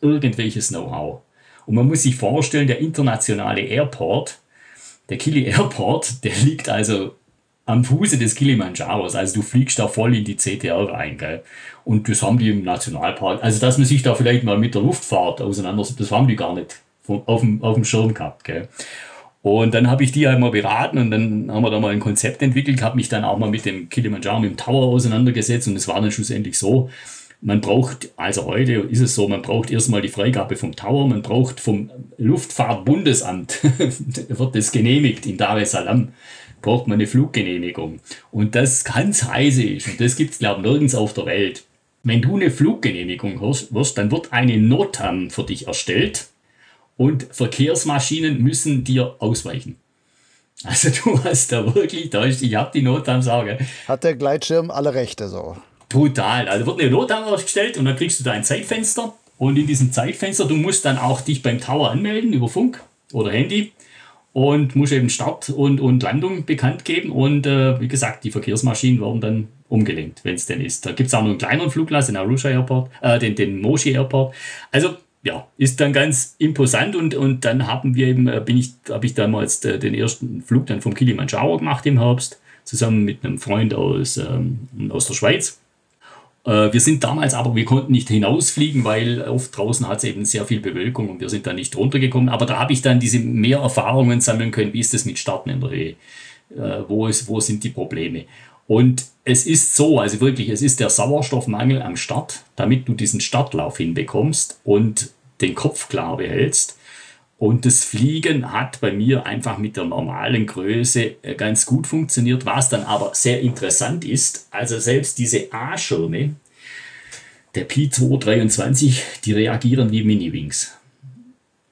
irgendwelches Know-how. Und man muss sich vorstellen, der internationale Airport, der Kili Airport, der liegt also am Fuße des Kilimanjaros. Also du fliegst da voll in die CTR rein. Gell? Und das haben die im Nationalpark. Also dass man sich da vielleicht mal mit der Luftfahrt auseinandersetzt, das haben die gar nicht auf dem, auf dem Schirm gehabt. Gell? Und dann habe ich die halt beraten und dann haben wir da mal ein Konzept entwickelt, habe mich dann auch mal mit dem Kilimanjaro, mit dem Tower auseinandergesetzt und es war dann schlussendlich so, man braucht, also heute ist es so, man braucht erstmal die Freigabe vom Tower, man braucht vom Luftfahrtbundesamt, wird das genehmigt in Dar es Salaam braucht man eine Fluggenehmigung. Und das ganz heiße ist, und das gibt es, glaube ich, nirgends auf der Welt. Wenn du eine Fluggenehmigung wirst, dann wird eine Notam für dich erstellt und Verkehrsmaschinen müssen dir ausweichen. Also du hast da wirklich, da ist, ich habe die Notam sage. Hat der Gleitschirm alle Rechte so? Brutal. Also wird eine Notanlage gestellt und dann kriegst du da ein Zeitfenster. Und in diesem Zeitfenster, du musst dann auch dich beim Tower anmelden über Funk oder Handy und musst eben Start und, und Landung bekannt geben. Und äh, wie gesagt, die Verkehrsmaschinen werden dann umgelenkt, wenn es denn ist. Da gibt es auch noch einen kleineren Flugplatz, den Arusha Airport, äh, den, den Moshi Airport. Also ja, ist dann ganz imposant und, und dann haben wir eben, äh, bin ich, habe ich damals äh, den ersten Flug dann vom Kilimanjaro gemacht im Herbst, zusammen mit einem Freund aus, ähm, aus der Schweiz. Äh, wir sind damals aber, wir konnten nicht hinausfliegen, weil oft draußen hat es eben sehr viel Bewölkung und wir sind dann nicht runtergekommen. Aber da habe ich dann diese mehr Erfahrungen sammeln können, wie ist das mit Starten in der Höhe, äh, wo, ist, wo sind die Probleme. Und es ist so, also wirklich, es ist der Sauerstoffmangel am Start, damit du diesen Startlauf hinbekommst und den Kopf klar behältst. Und das Fliegen hat bei mir einfach mit der normalen Größe äh, ganz gut funktioniert. Was dann aber sehr interessant ist, also selbst diese A-Schirme, der P223, die reagieren wie Mini-Wings.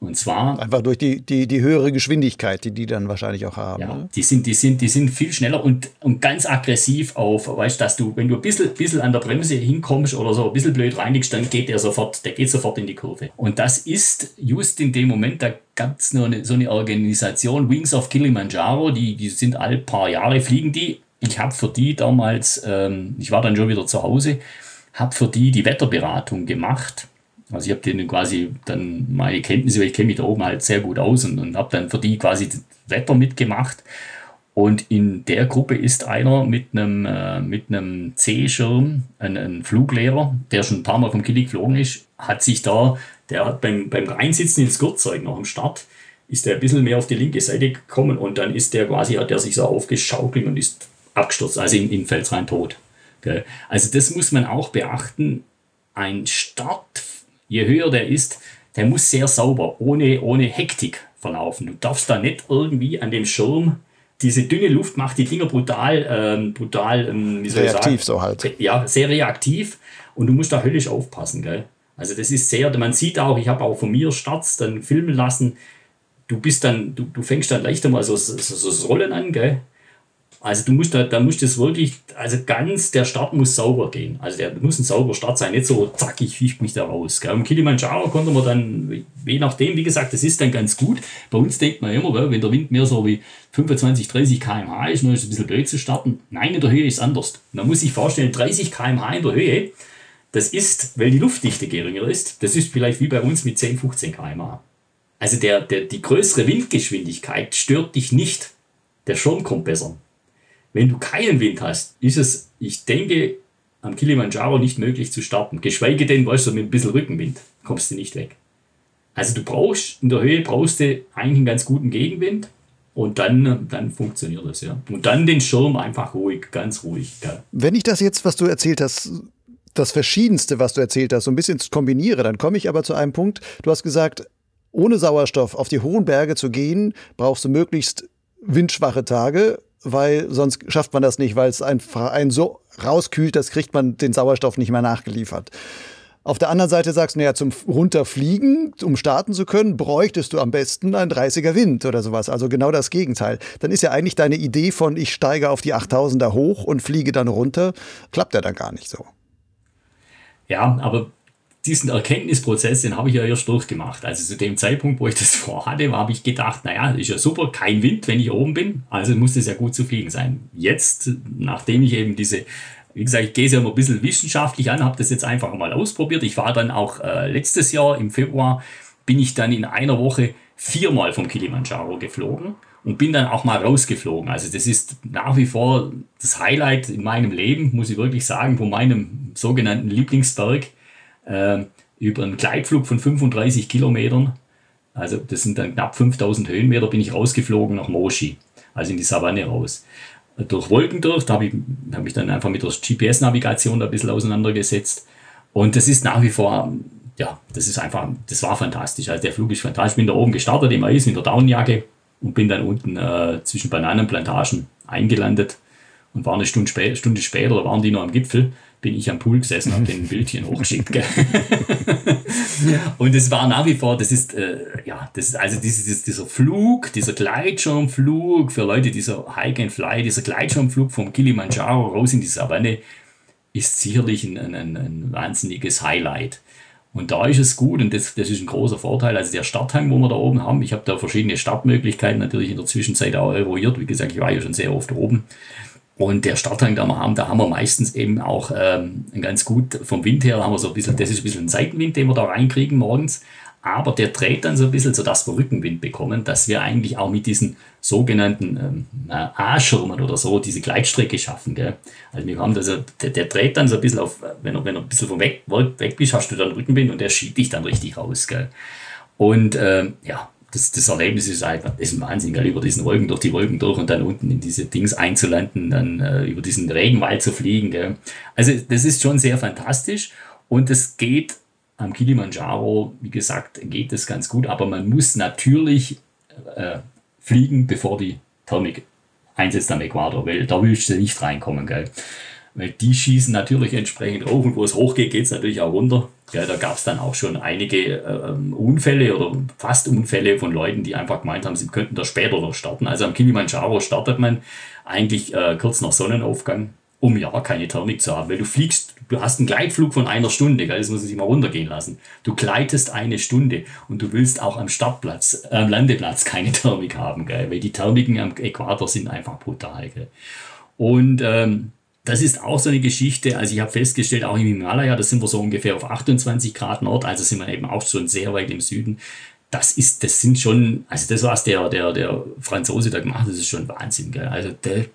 Und zwar. Einfach durch die, die, die höhere Geschwindigkeit, die die dann wahrscheinlich auch haben. Ja, ne? die, sind, die, sind, die sind viel schneller und, und ganz aggressiv auf, weißt du, dass du, wenn du ein bisschen, bisschen an der Bremse hinkommst oder so ein bisschen blöd reinigst, dann geht der sofort, der geht sofort in die Kurve. Und das ist just in dem Moment, da gab es eine, so eine Organisation, Wings of Kilimanjaro, die, die sind alle paar Jahre, fliegen die. Ich habe für die damals, ähm, ich war dann schon wieder zu Hause, habe für die die Wetterberatung gemacht also ich habe denen quasi dann meine Kenntnisse, weil ich kenne mich da oben halt sehr gut aus und, und habe dann für die quasi das Wetter mitgemacht. Und in der Gruppe ist einer mit einem, äh, mit einem C-Schirm, ein, ein, Fluglehrer, der schon ein paar Mal vom Kili geflogen ist, hat sich da, der hat beim, beim Reinsitzen ins Gurtzeug noch am Start, ist der ein bisschen mehr auf die linke Seite gekommen und dann ist der quasi, hat der sich so aufgeschaukelt und ist abgestürzt, also in, in Felsrein tot. Also das muss man auch beachten. Ein Start je höher der ist, der muss sehr sauber, ohne, ohne Hektik verlaufen. Du darfst da nicht irgendwie an dem Schirm, diese dünne Luft macht die Dinger brutal, ähm, brutal, ähm, wie soll reaktiv ich sagen? so halt. Ja, sehr reaktiv und du musst da höllisch aufpassen, gell? Also das ist sehr, man sieht auch, ich habe auch von mir Starts dann filmen lassen, du bist dann, du, du fängst dann leichter mal so, so, so, Rollen an, gell? Also du musst da, da musst das wirklich, also ganz, der Start muss sauber gehen. Also der muss ein sauberer Start sein, nicht so zack, ich fisch mich da raus. Gell. Im Kilimanjaro konnte man dann, je nachdem, wie gesagt, das ist dann ganz gut. Bei uns denkt man immer, wenn der Wind mehr so wie 25, 30 km/h ist, dann ist es ein bisschen blöd zu starten. Nein, in der Höhe ist es anders. Man muss sich vorstellen, 30 km/h in der Höhe, das ist, weil die Luftdichte geringer ist, das ist vielleicht wie bei uns mit 10, 15 km/h. Also der, der, die größere Windgeschwindigkeit stört dich nicht. Der Schirm kommt besser. Wenn du keinen Wind hast, ist es, ich denke, am Kilimanjaro nicht möglich zu starten. Geschweige denn, weißt du, mit ein bisschen Rückenwind kommst du nicht weg. Also du brauchst, in der Höhe brauchst du eigentlich einen ganz guten Gegenwind und dann, dann funktioniert das, ja. Und dann den Schirm einfach ruhig, ganz ruhig. Gell? Wenn ich das jetzt, was du erzählt hast, das Verschiedenste, was du erzählt hast, so ein bisschen kombiniere, dann komme ich aber zu einem Punkt, du hast gesagt, ohne Sauerstoff auf die hohen Berge zu gehen, brauchst du möglichst windschwache Tage weil sonst schafft man das nicht, weil es einen so rauskühlt, das kriegt man den Sauerstoff nicht mehr nachgeliefert. Auf der anderen Seite sagst du, naja, zum Runterfliegen, um starten zu können, bräuchtest du am besten einen 30er Wind oder sowas. Also genau das Gegenteil. Dann ist ja eigentlich deine Idee von, ich steige auf die 8000er hoch und fliege dann runter, klappt ja dann gar nicht so. Ja, aber diesen Erkenntnisprozess, den habe ich ja erst durchgemacht. Also zu dem Zeitpunkt, wo ich das vorhatte, habe ich gedacht, naja, ist ja super, kein Wind, wenn ich oben bin, also muss das ja gut zu fliegen sein. Jetzt, nachdem ich eben diese, wie gesagt, ich gehe es ja immer ein bisschen wissenschaftlich an, habe das jetzt einfach mal ausprobiert. Ich war dann auch äh, letztes Jahr im Februar, bin ich dann in einer Woche viermal vom Kilimanjaro geflogen und bin dann auch mal rausgeflogen. Also das ist nach wie vor das Highlight in meinem Leben, muss ich wirklich sagen, von meinem sogenannten Lieblingsberg äh, über einen Gleitflug von 35 Kilometern, also das sind dann knapp 5000 Höhenmeter, bin ich rausgeflogen nach Moshi, also in die Savanne raus. Durch Wolken da habe ich hab mich dann einfach mit der GPS-Navigation ein bisschen auseinandergesetzt. Und das ist nach wie vor, ja, das ist einfach, das war fantastisch. Also der Flug ist fantastisch. Ich bin da oben gestartet im Eis mit der Downjacke und bin dann unten äh, zwischen Bananenplantagen eingelandet und war eine Stunde, spä Stunde später, da waren die noch am Gipfel bin ich am Pool gesessen, habe den Bildchen hochgeschickt. und es war nach wie vor, das ist, äh, ja, das ist also dieses, dieser Flug, dieser Gleitschirmflug für Leute, dieser Hike and Fly, dieser Gleitschirmflug vom Kilimanjaro raus in die Savanne, ist sicherlich ein, ein, ein wahnsinniges Highlight. Und da ist es gut und das, das ist ein großer Vorteil. Also der Starthang, wo wir da oben haben, ich habe da verschiedene Startmöglichkeiten natürlich in der Zwischenzeit auch eruiert. Wie gesagt, ich war ja schon sehr oft oben. Und der Starthang, den wir haben, da haben wir meistens eben auch ähm, ganz gut vom Wind her, haben wir so ein bisschen, das ist ein bisschen ein Seitenwind, den wir da reinkriegen morgens aber der dreht dann so ein bisschen, sodass wir Rückenwind bekommen, dass wir eigentlich auch mit diesen sogenannten ähm, A-Schirmen oder so diese Gleitstrecke schaffen. Gell? Also wir haben das, der, der, dreht dann so ein bisschen auf, wenn er, wenn er ein bisschen vom weg, weg bist, hast du dann Rückenwind und der schiebt dich dann richtig raus. Gell? Und ähm, ja, das, das Erlebnis ist einfach, ist ein Wahnsinn, gell? über diesen Wolken, durch die Wolken durch und dann unten in diese Dings einzulanden, dann äh, über diesen Regenwald zu fliegen. Gell? Also das ist schon sehr fantastisch und es geht am Kilimanjaro, wie gesagt, geht es ganz gut, aber man muss natürlich äh, fliegen, bevor die Thermik einsetzt am Äquator, weil da willst du nicht reinkommen, gell? Weil die schießen natürlich entsprechend hoch und wo es hochgeht, geht es natürlich auch runter. Ja, da gab es dann auch schon einige äh, Unfälle oder fast Unfälle von Leuten, die einfach gemeint haben, sie könnten da später noch starten. Also am Kilimanjaro startet man eigentlich äh, kurz nach Sonnenaufgang um ja keine Thermik zu haben. Weil du fliegst, du hast einen Gleitflug von einer Stunde, gell? das muss sich mal runtergehen lassen. Du gleitest eine Stunde und du willst auch am Startplatz, äh, am Landeplatz keine Thermik haben, gell? weil die Thermiken am Äquator sind einfach brutal. Gell? Und ähm, das ist auch so eine Geschichte. Also ich habe festgestellt, auch im Himalaya, da sind wir so ungefähr auf 28 Grad Nord, also sind wir eben auch schon sehr weit im Süden. Das ist, das sind schon, also das, was der, der, der Franzose da gemacht hat, das ist schon Wahnsinn. Gell? Also der,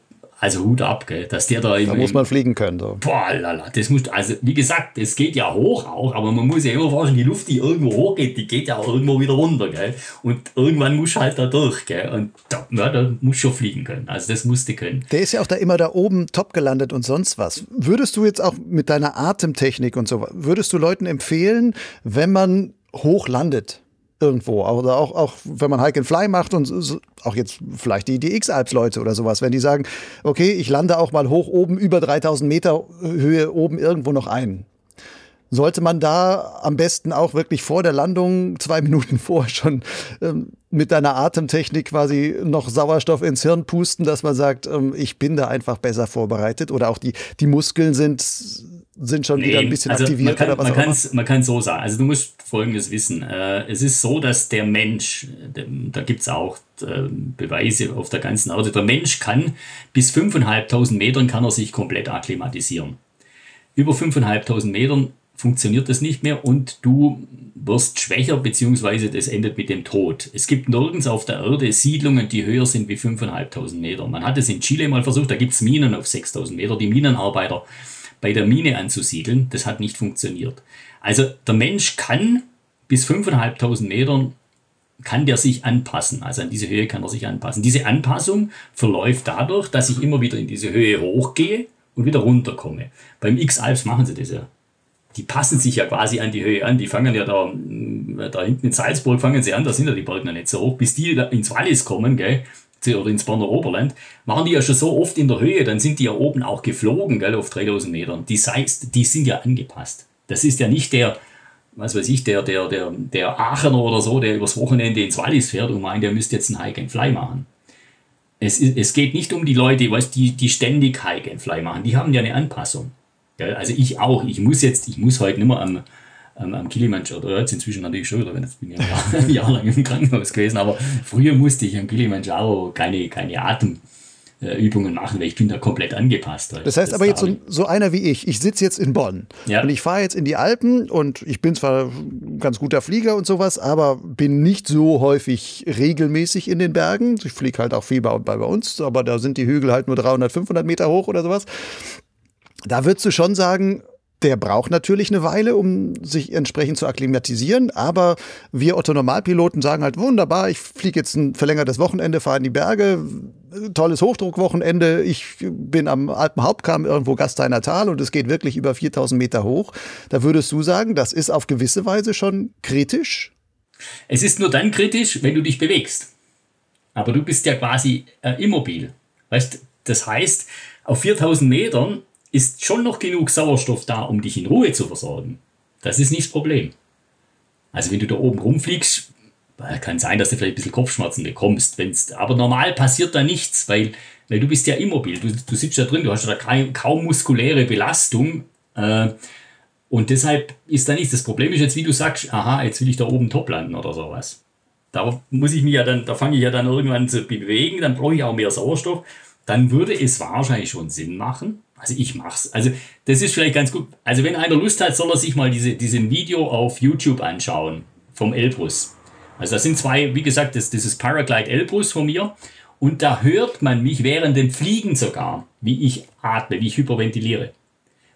also Hut ab, gell, dass der da. Im, da muss man fliegen können. So. Boah, lala, das muss, also wie gesagt, es geht ja hoch auch, aber man muss ja immer vorstellen, die Luft, die irgendwo hochgeht, die geht ja auch irgendwo wieder runter, gell. Und irgendwann muss halt da durch, gell. Und da, ja, da muss schon fliegen können. Also das musste können. Der ist ja auch da immer da oben top gelandet und sonst was. Würdest du jetzt auch mit deiner Atemtechnik und so, würdest du Leuten empfehlen, wenn man hoch landet? Irgendwo. Oder auch, auch wenn man Hike and Fly macht und auch jetzt vielleicht die, die X-Alps-Leute oder sowas, wenn die sagen, okay, ich lande auch mal hoch oben über 3000 Meter Höhe oben irgendwo noch ein. Sollte man da am besten auch wirklich vor der Landung, zwei Minuten vor, schon ähm, mit deiner Atemtechnik quasi noch Sauerstoff ins Hirn pusten, dass man sagt, ähm, ich bin da einfach besser vorbereitet oder auch die, die Muskeln sind sind schon nee, wieder ein bisschen also aktiviert man kann, oder was man auch immer? Man kann so sagen. Also du musst Folgendes wissen. Äh, es ist so, dass der Mensch, da gibt es auch äh, Beweise auf der ganzen Erde, der Mensch kann bis 5.500 Metern kann er sich komplett akklimatisieren. Über 5.500 Metern funktioniert das nicht mehr und du wirst schwächer, beziehungsweise das endet mit dem Tod. Es gibt nirgends auf der Erde Siedlungen, die höher sind wie 5.500 Meter. Man hat es in Chile mal versucht, da gibt es Minen auf 6.000 Meter. Die Minenarbeiter bei der Mine anzusiedeln. Das hat nicht funktioniert. Also der Mensch kann bis 5.500 Metern kann der sich anpassen. Also an diese Höhe kann er sich anpassen. Diese Anpassung verläuft dadurch, dass ich immer wieder in diese Höhe hochgehe und wieder runterkomme. Beim X-Alps machen sie das ja. Die passen sich ja quasi an die Höhe an. Die fangen ja da, da hinten in Salzburg fangen sie an, da sind ja die Berge noch nicht so hoch. Bis die ins Wallis kommen, gell, oder ins Bonner Oberland, waren die ja schon so oft in der Höhe, dann sind die ja oben auch geflogen, gell, auf 3000 Metern. Die, heißt, die sind ja angepasst. Das ist ja nicht der, was weiß ich, der, der, der, der Aachener oder so, der übers Wochenende ins Wallis fährt und meint, der müsste jetzt ein Hike and Fly machen. Es, es geht nicht um die Leute, weißt, die, die ständig Hike and Fly machen. Die haben ja eine Anpassung. Also ich auch. Ich muss jetzt, ich muss heute nicht mehr am, am, am Kilimanjaro, oder jetzt inzwischen natürlich schon, jetzt bin ich ein Jahr, ein Jahr lang im Krankenhaus gewesen, aber früher musste ich am Kilimanjaro keine, keine Atem, Übungen machen, weil ich bin da komplett angepasst. Das heißt das aber jetzt so, so, einer wie ich, ich sitze jetzt in Bonn ja. und ich fahre jetzt in die Alpen und ich bin zwar ein ganz guter Flieger und sowas, aber bin nicht so häufig regelmäßig in den Bergen. Ich fliege halt auch viel bei, bei uns, aber da sind die Hügel halt nur 300, 500 Meter hoch oder sowas. Da würdest du schon sagen, der braucht natürlich eine Weile, um sich entsprechend zu akklimatisieren. Aber wir Otto-Normalpiloten sagen halt, wunderbar, ich fliege jetzt ein verlängertes Wochenende, fahre in die Berge, tolles Hochdruckwochenende. Ich bin am Alpenhauptkamm irgendwo Gasteiner Tal und es geht wirklich über 4000 Meter hoch. Da würdest du sagen, das ist auf gewisse Weise schon kritisch? Es ist nur dann kritisch, wenn du dich bewegst. Aber du bist ja quasi äh, immobil. Weißt, das heißt, auf 4000 Metern ist schon noch genug Sauerstoff da, um dich in Ruhe zu versorgen. Das ist nicht das Problem. Also wenn du da oben rumfliegst, Kann sein, dass du vielleicht ein bisschen Kopfschmerzen bekommst. Wenn's, aber normal passiert da nichts, weil, weil du bist ja immobil. Du, du sitzt da drin, du hast da kaum, kaum muskuläre Belastung. Äh, und deshalb ist da nichts. Das Problem ist jetzt, wie du sagst, aha, jetzt will ich da oben top landen oder sowas. Da muss ich mich ja dann, da fange ich ja dann irgendwann zu bewegen, dann brauche ich auch mehr Sauerstoff. Dann würde es wahrscheinlich schon Sinn machen. Also ich mach's. Also das ist vielleicht ganz gut. Also wenn einer Lust hat, soll er sich mal diese, diesen Video auf YouTube anschauen vom Elbrus. Also das sind zwei, wie gesagt, das, das ist Paraglide Elbrus von mir. Und da hört man mich während dem Fliegen sogar, wie ich atme, wie ich hyperventiliere.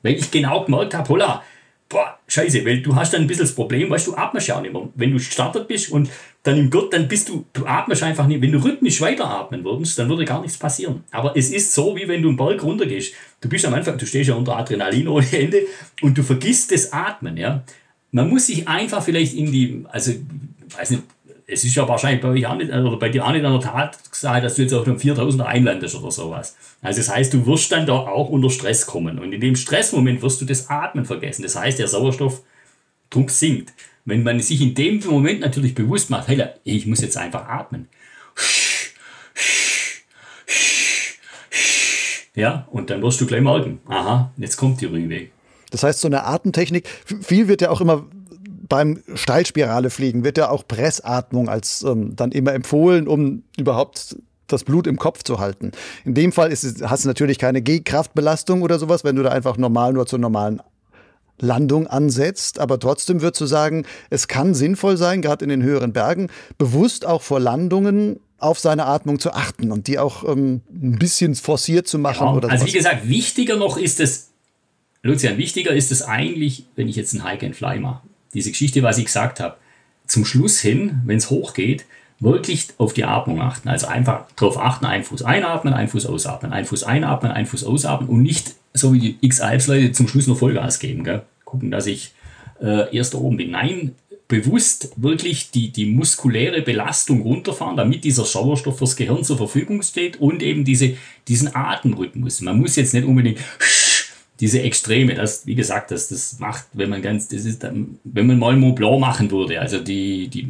Weil ich genau gemerkt habe, holla, boah, scheiße, weil du hast dann ein bisschen das Problem, weißt du, atmest ja auch nicht mehr. Wenn du gestartet bist und dann im Gurt, dann bist du, du atmest einfach nicht. Wenn du rhythmisch weiteratmen würdest, dann würde gar nichts passieren. Aber es ist so, wie wenn du einen Berg runtergehst. Du bist am Anfang, du stehst ja unter Adrenalin ohne Ende und du vergisst das Atmen, ja. Man muss sich einfach vielleicht in die, also, weiß nicht, es ist ja wahrscheinlich bei euch auch nicht, oder bei dir auch nicht an der Tat gesagt, dass du jetzt auf dem 4000er einlandest oder sowas. Also das heißt, du wirst dann da auch unter Stress kommen. Und in dem Stressmoment wirst du das Atmen vergessen. Das heißt, der Sauerstoffdruck sinkt. Wenn man sich in dem Moment natürlich bewusst macht, hey, ich muss jetzt einfach atmen. Ja, und dann wirst du gleich merken, aha, jetzt kommt die Rübe. Das heißt, so eine Atemtechnik, viel wird ja auch immer beim Steilspirale fliegen wird ja auch Pressatmung als ähm, dann immer empfohlen, um überhaupt das Blut im Kopf zu halten. In dem Fall ist es, hast du natürlich keine G-Kraftbelastung oder sowas, wenn du da einfach normal nur zur normalen Landung ansetzt, aber trotzdem würdest du sagen, es kann sinnvoll sein, gerade in den höheren Bergen, bewusst auch vor Landungen auf seine Atmung zu achten und die auch ähm, ein bisschen forciert zu machen. Oder also wie gesagt, wichtiger noch ist es, Lucian, wichtiger ist es eigentlich, wenn ich jetzt ein Hike and Fly mache diese Geschichte, was ich gesagt habe, zum Schluss hin, wenn es hochgeht, wirklich auf die Atmung achten. Also einfach darauf achten, einen Fuß einatmen, einen Fuß ausatmen, einen Fuß einatmen, einen Fuß ausatmen und nicht so wie die X-Alps-Leute zum Schluss nur Vollgas geben. Gell? Gucken, dass ich äh, erst da oben bin. Nein, bewusst wirklich die, die muskuläre Belastung runterfahren, damit dieser Sauerstoff fürs Gehirn zur Verfügung steht und eben diese, diesen Atemrhythmus. Man muss jetzt nicht unbedingt diese Extreme, das, wie gesagt, das, das macht, wenn man ganz, das ist, wenn man mal Mont Blanc machen würde, also die, die,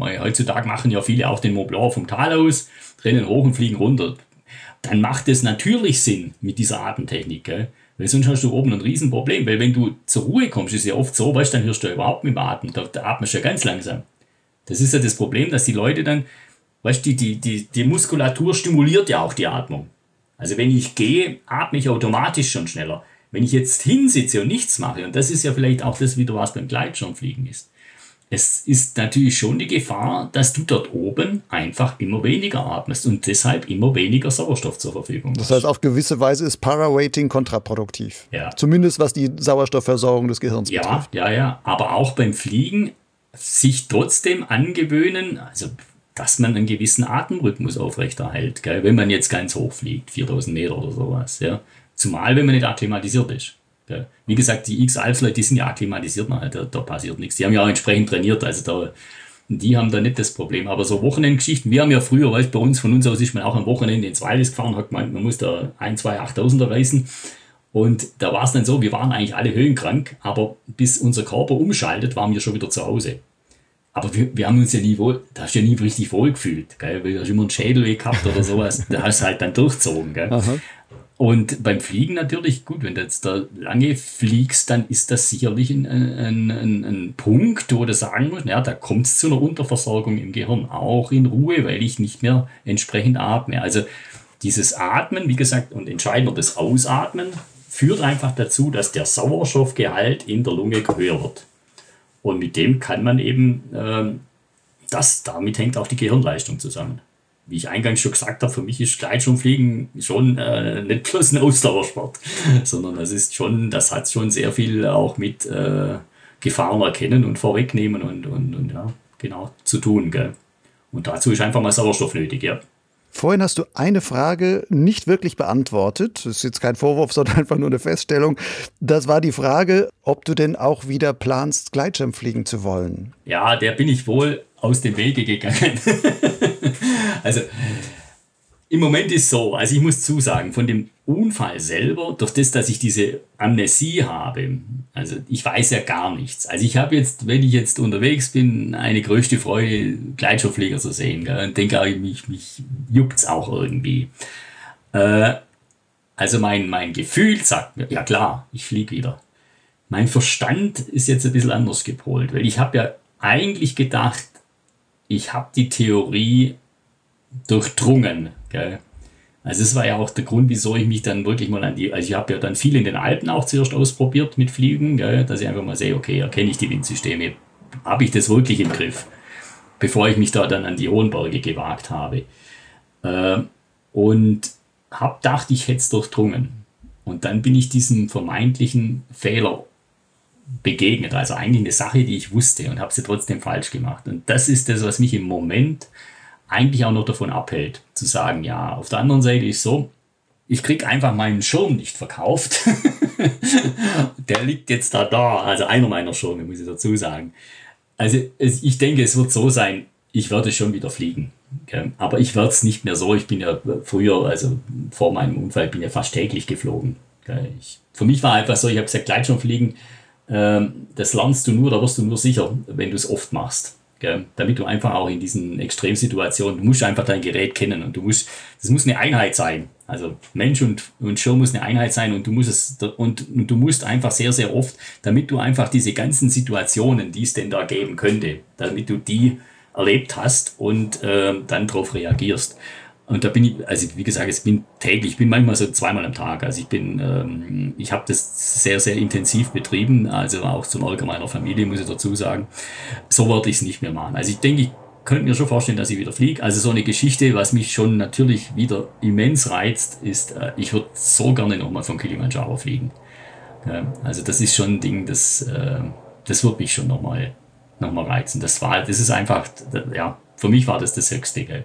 heutzutage machen ja viele auch den Mont Blanc vom Tal aus, rennen hoch und fliegen runter, dann macht es natürlich Sinn mit dieser Atemtechnik, gell? Weil sonst hast du oben ein Riesenproblem, weil wenn du zur Ruhe kommst, ist ja oft so, weißt dann hörst du ja überhaupt mit dem Atmen, da, da atmest du ja ganz langsam. Das ist ja das Problem, dass die Leute dann, weißt du, die, die, die, die Muskulatur stimuliert ja auch die Atmung. Also wenn ich gehe, atme ich automatisch schon schneller. Wenn ich jetzt hinsitze und nichts mache, und das ist ja vielleicht auch das wieder, was beim Gleitschirmfliegen ist, es ist natürlich schon die Gefahr, dass du dort oben einfach immer weniger atmest und deshalb immer weniger Sauerstoff zur Verfügung hast. Das heißt, auf gewisse Weise ist Parawaiting kontraproduktiv. Ja. Zumindest was die Sauerstoffversorgung des Gehirns ja, betrifft. Ja, ja, aber auch beim Fliegen sich trotzdem angewöhnen, also dass man einen gewissen Atemrhythmus aufrechterhält, gell? wenn man jetzt ganz hoch fliegt, 4000 Meter oder sowas. Ja? Zumal, wenn man nicht akklimatisiert ist. Wie gesagt, die X-Alps-Leute, die sind ja akklimatisiert, da, da passiert nichts. Die haben ja auch entsprechend trainiert, also da, die haben da nicht das Problem. Aber so Wochenendgeschichten, wir haben ja früher, weißt bei uns, von uns aus ist man auch am Wochenende ins Waldes gefahren, hat gemeint, man muss da ein, zwei, 8000er reißen. Und da war es dann so, wir waren eigentlich alle höhenkrank, aber bis unser Körper umschaltet, waren wir schon wieder zu Hause. Aber wir, wir haben uns ja nie wohl, da hast du ja nie richtig wohl gefühlt, gell? weil du hast immer einen Schädel gehabt oder sowas. da hast du halt dann durchzogen. Gell? Und beim Fliegen natürlich, gut, wenn du jetzt da lange fliegst, dann ist das sicherlich ein, ein, ein, ein Punkt, wo du sagen musst, naja, da kommt es zu einer Unterversorgung im Gehirn, auch in Ruhe, weil ich nicht mehr entsprechend atme. Also dieses Atmen, wie gesagt, und entscheidender das Ausatmen, führt einfach dazu, dass der Sauerstoffgehalt in der Lunge höher wird. Und mit dem kann man eben, äh, das, damit hängt auch die Gehirnleistung zusammen wie ich eingangs schon gesagt habe, für mich ist Gleitschirmfliegen schon äh, nicht bloß ein Ausdauersport, sondern das ist schon, das hat schon sehr viel auch mit äh, Gefahren erkennen und vorwegnehmen und, und, und ja, genau zu tun. Gell? Und dazu ist einfach mal Sauerstoff nötig, ja. Vorhin hast du eine Frage nicht wirklich beantwortet. Das ist jetzt kein Vorwurf, sondern einfach nur eine Feststellung. Das war die Frage, ob du denn auch wieder planst, Gleitschirm fliegen zu wollen. Ja, der bin ich wohl aus dem Wege gegangen. also, im Moment ist so, also ich muss zusagen, von dem Unfall selber, durch das, dass ich diese Amnesie habe, also ich weiß ja gar nichts. Also ich habe jetzt, wenn ich jetzt unterwegs bin, eine größte Freude, Gleitschirmflieger zu sehen. Gell, und denke, mich, mich juckt es auch irgendwie. Äh, also mein, mein Gefühl sagt mir, ja klar, ich fliege wieder. Mein Verstand ist jetzt ein bisschen anders gepolt, weil ich habe ja eigentlich gedacht, ich habe die Theorie durchdrungen. Gell? Also das war ja auch der Grund, wieso ich mich dann wirklich mal an die, also ich habe ja dann viel in den Alpen auch zuerst ausprobiert mit Fliegen, gell? dass ich einfach mal sehe, okay, erkenne ich die Windsysteme, habe ich das wirklich im Griff, bevor ich mich da dann an die hohen Berge gewagt habe. Äh, und habe gedacht, ich hätte es durchdrungen. Und dann bin ich diesem vermeintlichen Fehler begegnet. Also eigentlich eine Sache, die ich wusste und habe sie trotzdem falsch gemacht. Und das ist das, was mich im Moment eigentlich auch noch davon abhält, zu sagen, ja, auf der anderen Seite ist so, ich krieg einfach meinen Schirm nicht verkauft. Der liegt jetzt da da, also einer meiner Schirme, muss ich dazu sagen. Also es, ich denke, es wird so sein, ich werde schon wieder fliegen. Okay? Aber ich werde es nicht mehr so. Ich bin ja früher, also vor meinem Unfall, bin ja fast täglich geflogen. Okay? Ich, für mich war einfach so, ich habe gesagt, Gleitschirmfliegen, ähm, das lernst du nur, da wirst du nur sicher, wenn du es oft machst. Gell? Damit du einfach auch in diesen Extremsituationen, du musst einfach dein Gerät kennen und du musst, das muss eine Einheit sein. Also Mensch und, und Schirm muss eine Einheit sein und du musst es, und, und du musst einfach sehr, sehr oft, damit du einfach diese ganzen Situationen, die es denn da geben könnte, damit du die erlebt hast und äh, dann darauf reagierst. Und da bin ich, also wie gesagt, ich bin täglich, ich bin manchmal so zweimal am Tag. Also ich bin, ähm, ich habe das sehr, sehr intensiv betrieben, also auch zum Ärger meiner Familie, muss ich dazu sagen. So werde ich es nicht mehr machen. Also ich denke, ich könnte mir schon vorstellen, dass ich wieder fliege. Also so eine Geschichte, was mich schon natürlich wieder immens reizt, ist, äh, ich würde so gerne nochmal von Kilimanjaro fliegen. Ja, also das ist schon ein Ding, das, äh, das wird mich schon nochmal noch mal reizen. Das war, das ist einfach, ja, für mich war das das Höchste. Gell.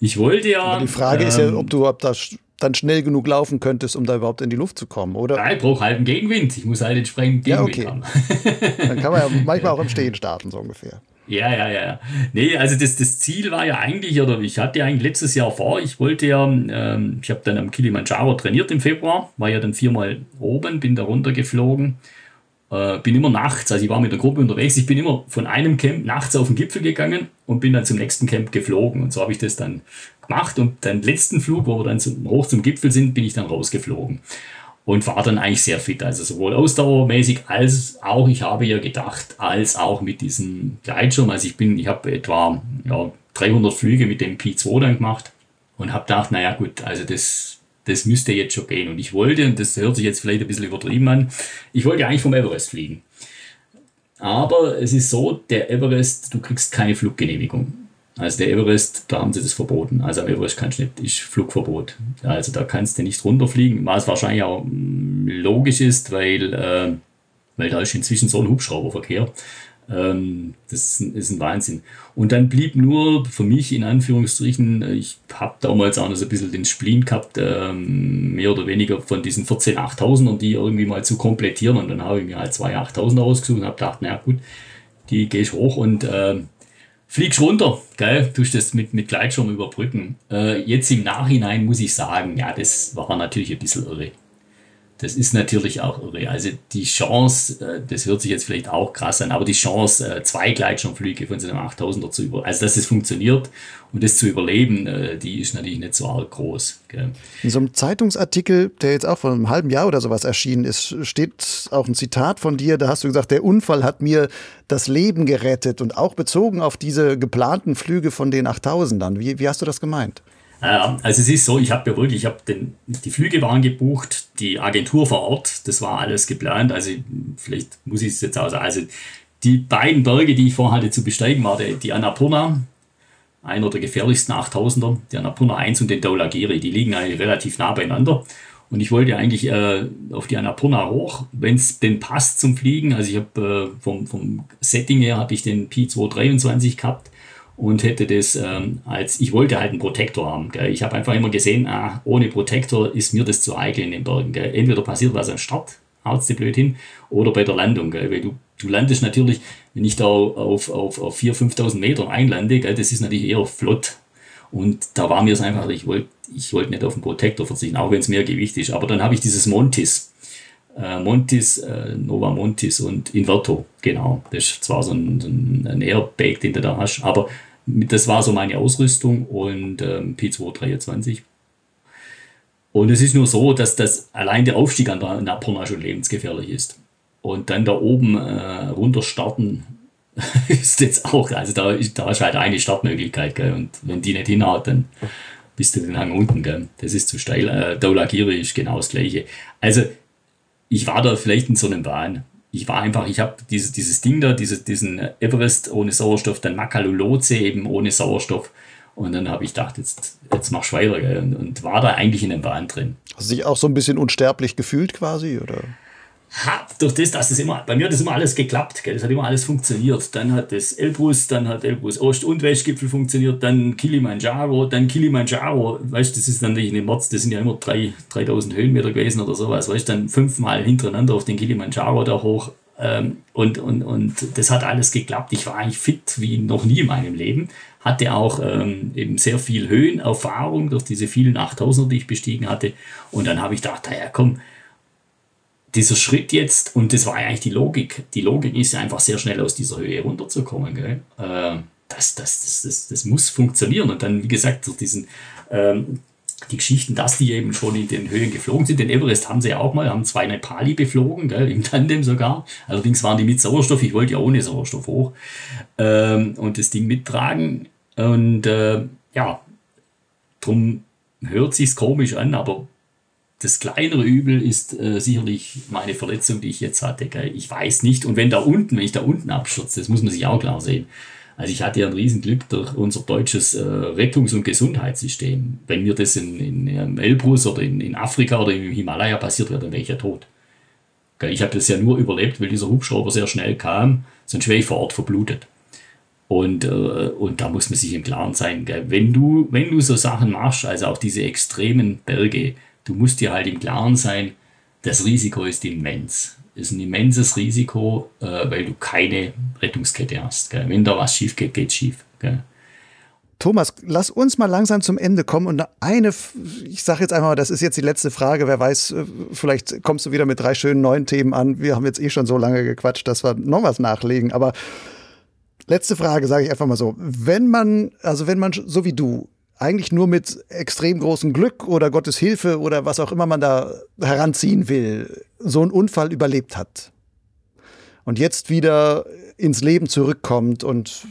Ich wollte ja. Aber die Frage ähm, ist ja, ähm, ob du ob das dann schnell genug laufen könntest, um da überhaupt in die Luft zu kommen, oder? Nein, ich brauche halt einen Gegenwind. Ich muss halt entsprechend Gegenwind ja, okay. haben. dann kann man ja manchmal auch im Stehen starten, so ungefähr. Ja, ja, ja. Nee, also das, das Ziel war ja eigentlich, oder ich hatte ja eigentlich letztes Jahr vor, ich wollte ja, ähm, ich habe dann am Kilimanjaro trainiert im Februar, war ja dann viermal oben, bin da runtergeflogen äh, bin immer nachts, also ich war mit der Gruppe unterwegs, ich bin immer von einem Camp nachts auf den Gipfel gegangen und bin dann zum nächsten Camp geflogen. Und so habe ich das dann gemacht. Und den letzten Flug, wo wir dann zum, hoch zum Gipfel sind, bin ich dann rausgeflogen. Und war dann eigentlich sehr fit, also sowohl ausdauermäßig als auch, ich habe ja gedacht, als auch mit diesem Gleitschirm. Also ich bin, ich habe etwa ja, 300 Flüge mit dem Pi2 dann gemacht und habe gedacht, naja gut, also das das müsste jetzt schon gehen. Und ich wollte, und das hört sich jetzt vielleicht ein bisschen übertrieben an, ich wollte eigentlich vom Everest fliegen. Aber es ist so, der Everest, du kriegst keine Fluggenehmigung. Also der Everest, da haben sie das verboten. Also am Everest kannst du nicht, ist Flugverbot. Also da kannst du nicht runterfliegen, was wahrscheinlich auch mm, logisch ist, weil, äh, weil da ist inzwischen so ein Hubschrauberverkehr. Ähm, das ist ein Wahnsinn. Und dann blieb nur für mich in Anführungsstrichen, ich habe damals auch noch so ein bisschen den Spleen gehabt, ähm, mehr oder weniger von diesen 14 8000ern, die irgendwie mal zu komplettieren. Und dann habe ich mir halt zwei 8000er ausgesucht und habe gedacht, na gut, die ich hoch und äh, fliegst runter, geil, tust das mit, mit Gleitschirm überbrücken. Äh, jetzt im Nachhinein muss ich sagen, ja, das war natürlich ein bisschen irre das ist natürlich auch irre. Also die Chance, äh, das hört sich jetzt vielleicht auch krass an, aber die Chance, äh, zwei Gleitschirmflüge von so einem 8000er zu über, also dass es funktioniert und das zu überleben, äh, die ist natürlich nicht so arg groß. Gell. In so einem Zeitungsartikel, der jetzt auch vor einem halben Jahr oder sowas erschienen ist, steht auch ein Zitat von dir, da hast du gesagt, der Unfall hat mir das Leben gerettet und auch bezogen auf diese geplanten Flüge von den 8000ern. Wie, wie hast du das gemeint? also es ist so, ich habe ja wirklich, ich habe die Flüge waren gebucht, die Agentur vor Ort, das war alles geplant. Also vielleicht muss ich es jetzt auch sagen. Also die beiden Berge, die ich vorhatte zu besteigen, war die, die Annapurna, einer der gefährlichsten 8000er, die Annapurna 1 und den Daulagiri. Die liegen eigentlich relativ nah beieinander. Und ich wollte eigentlich äh, auf die Annapurna hoch, wenn es denn passt zum Fliegen. Also ich habe äh, vom, vom Setting her ich den Pi 223 gehabt und hätte das ähm, als, ich wollte halt einen Protektor haben. Gell. Ich habe einfach immer gesehen, ah, ohne Protektor ist mir das zu eikel in den Bergen. Gell. Entweder passiert was am Start, haut dir blöd hin, oder bei der Landung. Gell. Weil du, du landest natürlich, wenn ich da auf, auf, auf 4.000, 5.000 Metern einlande, gell, das ist natürlich eher flott. Und da war mir es einfach, ich wollte ich wollte nicht auf den Protektor verzichten, auch wenn es mehr Gewicht ist. Aber dann habe ich dieses Montis. Äh, Montis, äh, Nova Montis und Inverto, genau. Das ist zwar so ein, ein Airbag, den du da hast, aber das war so meine Ausrüstung und ähm, P223. Und es ist nur so, dass das allein der Aufstieg an der Napurna schon lebensgefährlich ist. Und dann da oben äh, runter starten ist jetzt auch, also da, da ist halt eine Startmöglichkeit, gell? und wenn die nicht hinhaut, dann bist du den Hang unten, gell? das ist zu steil. Äh, Daulagiri ist genau das Gleiche. Also ich war da vielleicht in so einem Bahn. Ich war einfach, ich habe dieses, dieses Ding da, diese, diesen Everest ohne Sauerstoff, dann Makalulotse eben ohne Sauerstoff. Und dann habe ich gedacht, jetzt, jetzt weiter. Gell? Und, und war da eigentlich in einem Bahn drin. Hast du dich auch so ein bisschen unsterblich gefühlt quasi? Oder? Ha, durch das, dass das immer, bei mir hat das immer alles geklappt, gell? das hat immer alles funktioniert. Dann hat das Elbrus, dann hat Elbrus Ost- und Westgipfel funktioniert, dann Kilimanjaro, dann Kilimanjaro, weißt das ist dann nicht Mord, das sind ja immer drei, 3000 Höhenmeter gewesen oder sowas, weißt dann fünfmal hintereinander auf den Kilimanjaro da hoch ähm, und, und, und das hat alles geklappt. Ich war eigentlich fit wie noch nie in meinem Leben, hatte auch ähm, eben sehr viel Höhenerfahrung durch diese vielen 8000er, die ich bestiegen hatte und dann habe ich gedacht, naja komm, dieser Schritt jetzt, und das war eigentlich die Logik, die Logik ist ja einfach sehr schnell aus dieser Höhe runterzukommen. Gell? Äh, das, das, das, das, das muss funktionieren. Und dann, wie gesagt, durch diesen, ähm, die Geschichten, dass die eben schon in den Höhen geflogen sind. Den Everest haben sie ja auch mal, haben zwei Nepali beflogen, gell, im Tandem sogar. Allerdings waren die mit Sauerstoff, ich wollte ja ohne Sauerstoff hoch ähm, und das Ding mittragen. Und äh, ja, drum hört sich's komisch an, aber das kleinere Übel ist äh, sicherlich meine Verletzung, die ich jetzt hatte. Gell? Ich weiß nicht. Und wenn da unten, wenn ich da unten abstürze, das muss man sich auch klar sehen. Also ich hatte ja ein Riesenglück durch unser deutsches äh, Rettungs- und Gesundheitssystem. Wenn mir das in, in, in Elbrus oder in, in Afrika oder im Himalaya passiert wäre, dann wäre ich ja tot. Gell? Ich habe das ja nur überlebt, weil dieser Hubschrauber sehr schnell kam, sonst wäre ich vor Ort verblutet. Und, äh, und da muss man sich im Klaren sein, gell? Wenn, du, wenn du so Sachen machst, also auch diese extremen Berge, du musst dir halt im Klaren sein, das Risiko ist immens. Ist ein immenses Risiko, äh, weil du keine Rettungskette hast. Gell? Wenn da was schief geht, geht schief. Gell? Thomas, lass uns mal langsam zum Ende kommen und eine, ich sage jetzt einmal, das ist jetzt die letzte Frage, wer weiß, äh, vielleicht kommst du wieder mit drei schönen neuen Themen an. Wir haben jetzt eh schon so lange gequatscht, dass wir noch was nachlegen, aber letzte Frage sage ich einfach mal so, wenn man, also wenn man so wie du eigentlich nur mit extrem großem Glück oder Gottes Hilfe oder was auch immer man da heranziehen will, so einen Unfall überlebt hat und jetzt wieder ins Leben zurückkommt und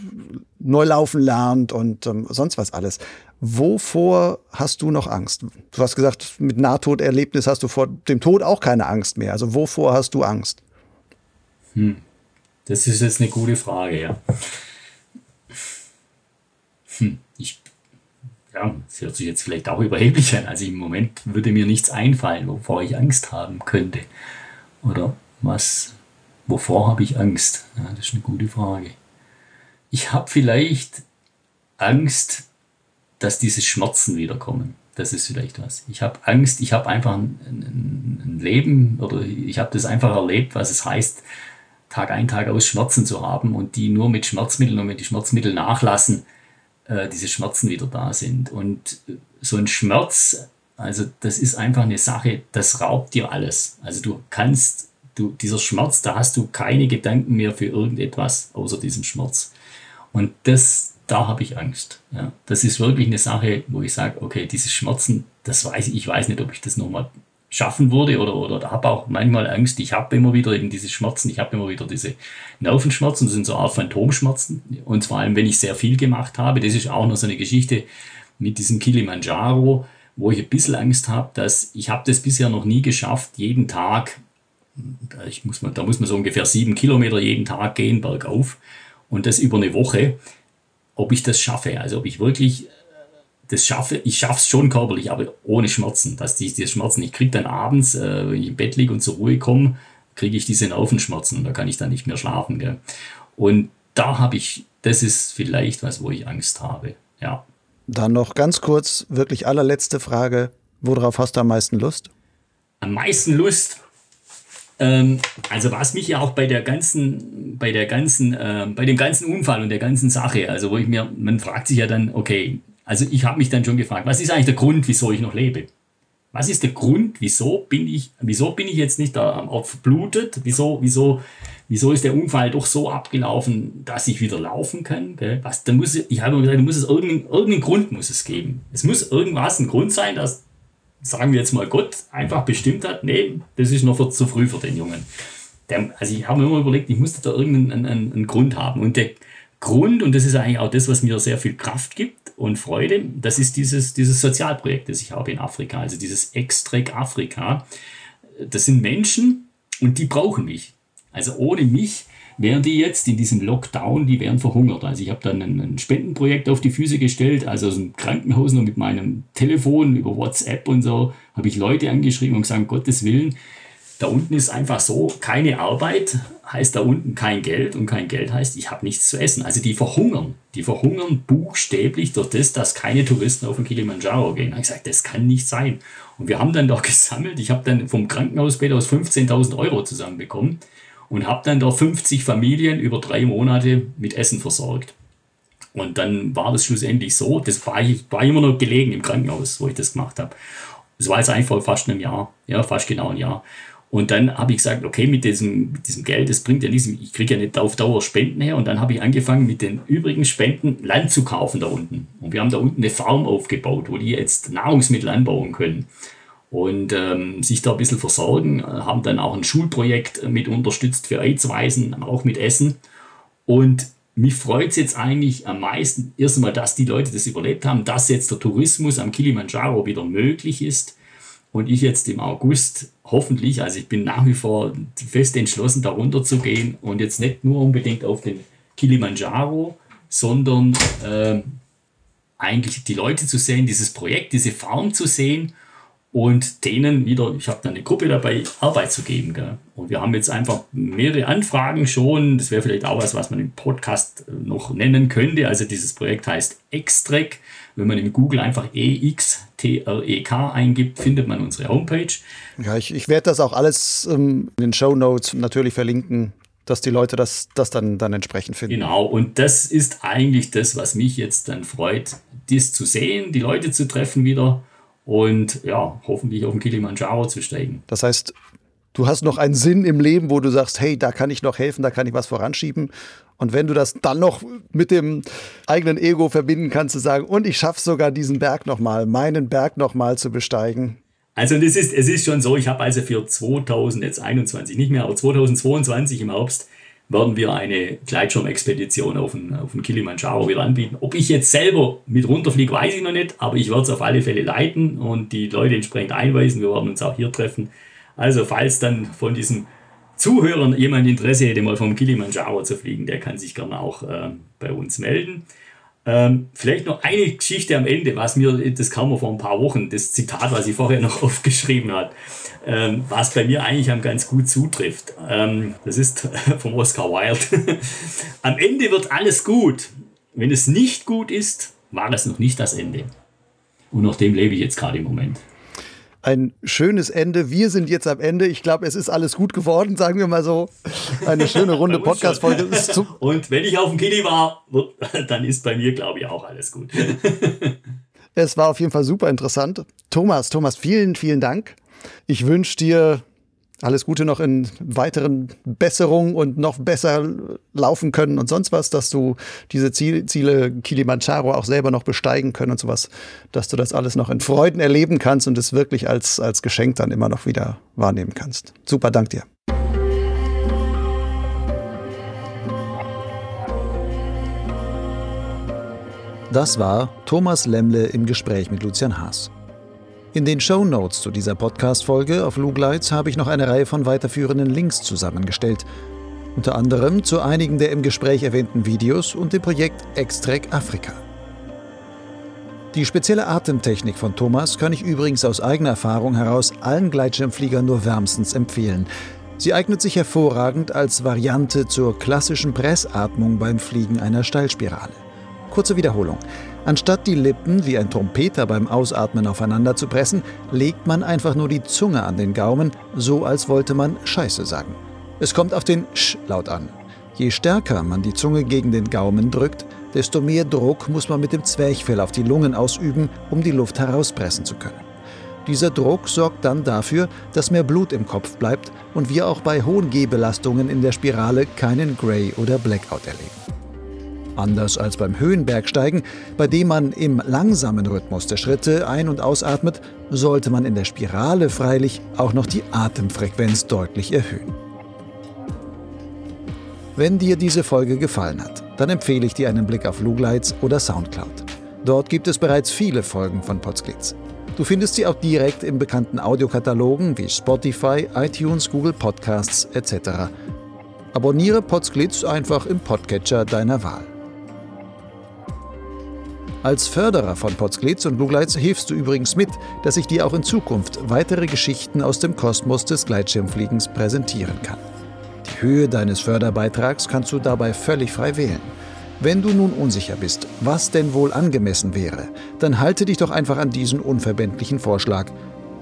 neu laufen lernt und ähm, sonst was alles. Wovor hast du noch Angst? Du hast gesagt, mit Nahtoderlebnis hast du vor dem Tod auch keine Angst mehr. Also wovor hast du Angst? Hm. Das ist jetzt eine gute Frage, ja. Hm. Ja, das hört sich jetzt vielleicht auch überheblich an. Also im Moment würde mir nichts einfallen, wovor ich Angst haben könnte. Oder was, wovor habe ich Angst? Ja, das ist eine gute Frage. Ich habe vielleicht Angst, dass diese Schmerzen wiederkommen. Das ist vielleicht was. Ich habe Angst, ich habe einfach ein, ein, ein, Leben oder ich habe das einfach erlebt, was es heißt, Tag ein, Tag aus Schmerzen zu haben und die nur mit Schmerzmitteln und wenn die Schmerzmittel nachlassen, äh, diese Schmerzen wieder da sind. Und so ein Schmerz, also das ist einfach eine Sache, das raubt dir alles. Also du kannst, du, dieser Schmerz, da hast du keine Gedanken mehr für irgendetwas außer diesem Schmerz. Und das, da habe ich Angst. Ja. Das ist wirklich eine Sache, wo ich sage, okay, diese Schmerzen, das weiß ich, ich weiß nicht, ob ich das nochmal schaffen würde oder, oder habe auch manchmal Angst. Ich habe immer wieder eben diese Schmerzen, ich habe immer wieder diese Nervenschmerzen, das sind so Art Phantomschmerzen. Und vor allem, wenn ich sehr viel gemacht habe, das ist auch noch so eine Geschichte mit diesem Kilimanjaro, wo ich ein bisschen Angst habe, dass ich habe das bisher noch nie geschafft, jeden Tag, ich muss mal, da muss man so ungefähr sieben Kilometer jeden Tag gehen, bergauf, und das über eine Woche, ob ich das schaffe. Also ob ich wirklich das schaffe, ich schaffe es schon körperlich, aber ohne Schmerzen. Dass die, die Schmerzen, ich kriege dann abends, äh, wenn ich im Bett liege und zur Ruhe komme, kriege ich diese Nervenschmerzen und da kann ich dann nicht mehr schlafen. Gell? Und da habe ich, das ist vielleicht was, wo ich Angst habe. Ja. Dann noch ganz kurz, wirklich allerletzte Frage. Worauf hast du am meisten Lust? Am meisten Lust? Ähm, also was mich ja auch bei der ganzen, bei der ganzen, äh, bei dem ganzen Unfall und der ganzen Sache, also wo ich mir, man fragt sich ja dann, okay, Also ich habe mich dann schon gefragt, was ist eigentlich der Grund, wieso ich noch lebe? Was ist der Grund, wieso bin ich, wieso bin ich jetzt nicht da verblutet? Wieso, wieso, wieso ist der Unfall doch so abgelaufen, dass ich wieder laufen kann? Was, dann muss, ich habe mir gesagt, muss es irgendeinen, irgendeinen Grund muss es geben. Es muss irgendwas ein Grund sein, dass, sagen wir jetzt mal, Gott einfach bestimmt hat, nee, das ist noch zu früh für den Jungen. Der, also ich habe mir immer überlegt, ich musste da irgendeinen einen, einen Grund haben. Und der Grund, und das ist eigentlich auch das, was mir sehr viel Kraft gibt und Freude, das ist dieses, dieses Sozialprojekt, das ich habe in Afrika, also dieses Extrek Afrika. Das sind Menschen und die brauchen mich. Also ohne mich wären die jetzt in diesem Lockdown, die wären verhungert. Also ich habe dann ein, ein, Spendenprojekt auf die Füße gestellt, also aus dem Krankenhaus noch mit meinem Telefon über WhatsApp und so, habe ich Leute angeschrieben und gesagt, um Gottes Willen, da unten ist einfach so, keine Arbeit heißt da unten kein Geld und kein Geld heißt, ich habe nichts zu essen. Also die verhungern. Die verhungern buchstäblich durch das, dass keine Touristen auf den Kilimanjaro gehen. Da habe ich gesagt, das kann nicht sein. Und wir haben dann doch gesammelt. Ich habe dann vom Krankenhausbett aus 15.000 Euro zusammenbekommen und habe dann doch 50 Familien über drei Monate mit Essen versorgt. Und dann war das schlussendlich so, das war, ich war immer noch gelegen im Krankenhaus, wo ich das gemacht habe. Das war jetzt vor fast einem Jahr, ja, fast genau ein Jahr. Und dann habe ich gesagt, okay, mit diesem, diesem Geld, das bringt ja nichts, ich kriege ja nicht auf Dauer Spenden her. Und dann habe ich angefangen, mit den übrigen Spenden Land zu kaufen da unten. Und wir haben da unten eine Farm aufgebaut, wo die jetzt Nahrungsmittel anbauen können. Und ähm, sich da ein bisschen versorgen, haben dann auch ein Schulprojekt mit unterstützt für Aidsweisen, auch mit Essen. Und mich freut es jetzt eigentlich am meisten, erstmal, dass die Leute das überlebt haben, dass jetzt der Tourismus am Kilimanjaro wieder möglich ist und ich jetzt im August hoffentlich, also ich bin nach wie vor fest entschlossen, darunter zu gehen und jetzt nicht nur unbedingt auf den Kilimanjaro, sondern äh, eigentlich die Leute zu sehen, dieses Projekt, diese Farm zu sehen und denen wieder, ich habe da eine Gruppe dabei, Arbeit zu geben. Gell? Und wir haben jetzt einfach mehrere Anfragen schon. Das wäre vielleicht auch was, was man im Podcast noch nennen könnte. Also dieses Projekt heißt Extrek. Wenn man in Google einfach EXTREK eingibt, findet man unsere Homepage. Ja, ich, ich werde das auch alles ähm, in den Show Notes natürlich verlinken, dass die Leute das, das dann, dann entsprechend finden. Genau, und das ist eigentlich das, was mich jetzt dann freut, dies zu sehen, die Leute zu treffen wieder und ja, hoffentlich auf den Kilimanjaro zu steigen. Das heißt, du hast noch einen Sinn im Leben, wo du sagst, hey, da kann ich noch helfen, da kann ich was voranschieben. Und wenn du das dann noch mit dem eigenen Ego verbinden kannst, zu sagen, und ich schaffe sogar diesen Berg nochmal, meinen Berg nochmal zu besteigen. Also das ist, es ist schon so, ich habe also für 2021, nicht mehr, aber 2022 im Herbst, werden wir eine Gleitschirmexpedition auf den, auf den Kilimanjaro wieder anbieten. Ob ich jetzt selber mit runterfliege, weiß ich noch nicht, aber ich werde es auf alle Fälle leiten und die Leute entsprechend einweisen. Wir werden uns auch hier treffen. Also falls dann von diesen Zuhörern jemand Interesse hätte, mal vom Kilimanjaro zu fliegen, der kann sich gerne auch äh, bei uns melden. Ähm, vielleicht noch eine Geschichte am Ende, was mir, das kam mir vor ein paar Wochen, das Zitat, was ich vorher noch aufgeschrieben habe, ähm, was bei mir eigentlich am ganz gut zutrifft. Ähm, das ist vom Oscar Wilde. am Ende wird alles gut. Wenn es nicht gut ist, war es noch nicht das Ende. Und nach dem lebe ich jetzt gerade im Moment ein schönes Ende. Wir sind jetzt am Ende. Ich glaube, es ist alles gut geworden, sagen wir mal so. Eine schöne runde Podcast-Folge. Und wenn ich auf dem Kili war, dann ist bei mir, glaube ich, auch alles gut. es war auf jeden Fall super interessant. Thomas, Thomas, vielen, vielen Dank. Ich wünsche dir alles Gute noch in weiteren Besserungen und noch besser laufen können und sonst was, dass du diese Ziele Kilimanjaro auch selber noch besteigen können und sowas, dass du das alles noch in Freuden erleben kannst und es wirklich als, als Geschenk dann immer noch wieder wahrnehmen kannst. Super, dank dir. Das war Thomas Lemmle im Gespräch mit Lucian Haas. In den Show Notes zu dieser Podcast-Folge auf Lugleitz habe ich noch eine Reihe von weiterführenden Links zusammengestellt. Unter anderem zu einigen der im Gespräch erwähnten Videos und dem Projekt Extrek Afrika. Die spezielle Atemtechnik von Thomas kann ich übrigens aus eigener Erfahrung heraus allen Gleitschirmfliegern nur wärmstens empfehlen. Sie eignet sich hervorragend als Variante zur klassischen Pressatmung beim Fliegen einer Steilspirale. Kurze Wiederholung. Anstatt die Lippen wie ein Trompeter beim Ausatmen aufeinander zu pressen, legt man einfach nur die Zunge an den Gaumen, so als wollte man Scheiße sagen. Es kommt auf den Sch-Laut an. Je stärker man die Zunge gegen den Gaumen drückt, desto mehr Druck muss man mit dem Zwerchfell auf die Lungen ausüben, um die Luft herauspressen zu können. Dieser Druck sorgt dann dafür, dass mehr Blut im Kopf bleibt und wir auch bei hohen Gehbelastungen in der Spirale keinen Gray oder Blackout erleben. Anders als beim Höhenbergsteigen, bei dem man im langsamen Rhythmus der Schritte ein- und ausatmet, sollte man in der Spirale freilich auch noch die Atemfrequenz deutlich erhöhen. Wenn dir diese Folge gefallen hat, dann empfehle ich dir einen Blick auf Lugleitz oder Soundcloud. Dort gibt es bereits viele Folgen von Potsglitz. Du findest sie auch direkt in bekannten Audiokatalogen wie Spotify, iTunes, Google Podcasts etc. Abonniere Potsglitz einfach im Podcatcher deiner Wahl. Als Förderer von Potsglitz und Lugleitz hilfst du übrigens mit, dass ich dir auch in Zukunft weitere Geschichten aus dem Kosmos des Gleitschirmfliegens präsentieren kann. Die Höhe deines Förderbeitrags kannst du dabei völlig frei wählen. Wenn du nun unsicher bist, was denn wohl angemessen wäre, dann halte dich doch einfach an diesen unverbindlichen Vorschlag.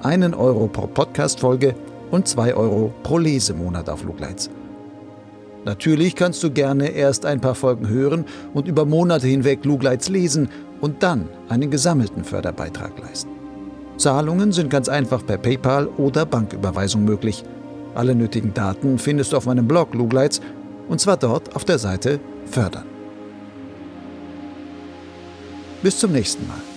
Einen Euro pro Podcast-Folge und zwei Euro pro Lesemonat auf Lugleitz. Natürlich kannst du gerne erst ein paar Folgen hören und über Monate hinweg Lugleitz lesen und dann einen gesammelten Förderbeitrag leisten. Zahlungen sind ganz einfach per PayPal oder Banküberweisung möglich. Alle nötigen Daten findest du auf meinem Blog Lugleitz und zwar dort auf der Seite Fördern. Bis zum nächsten Mal.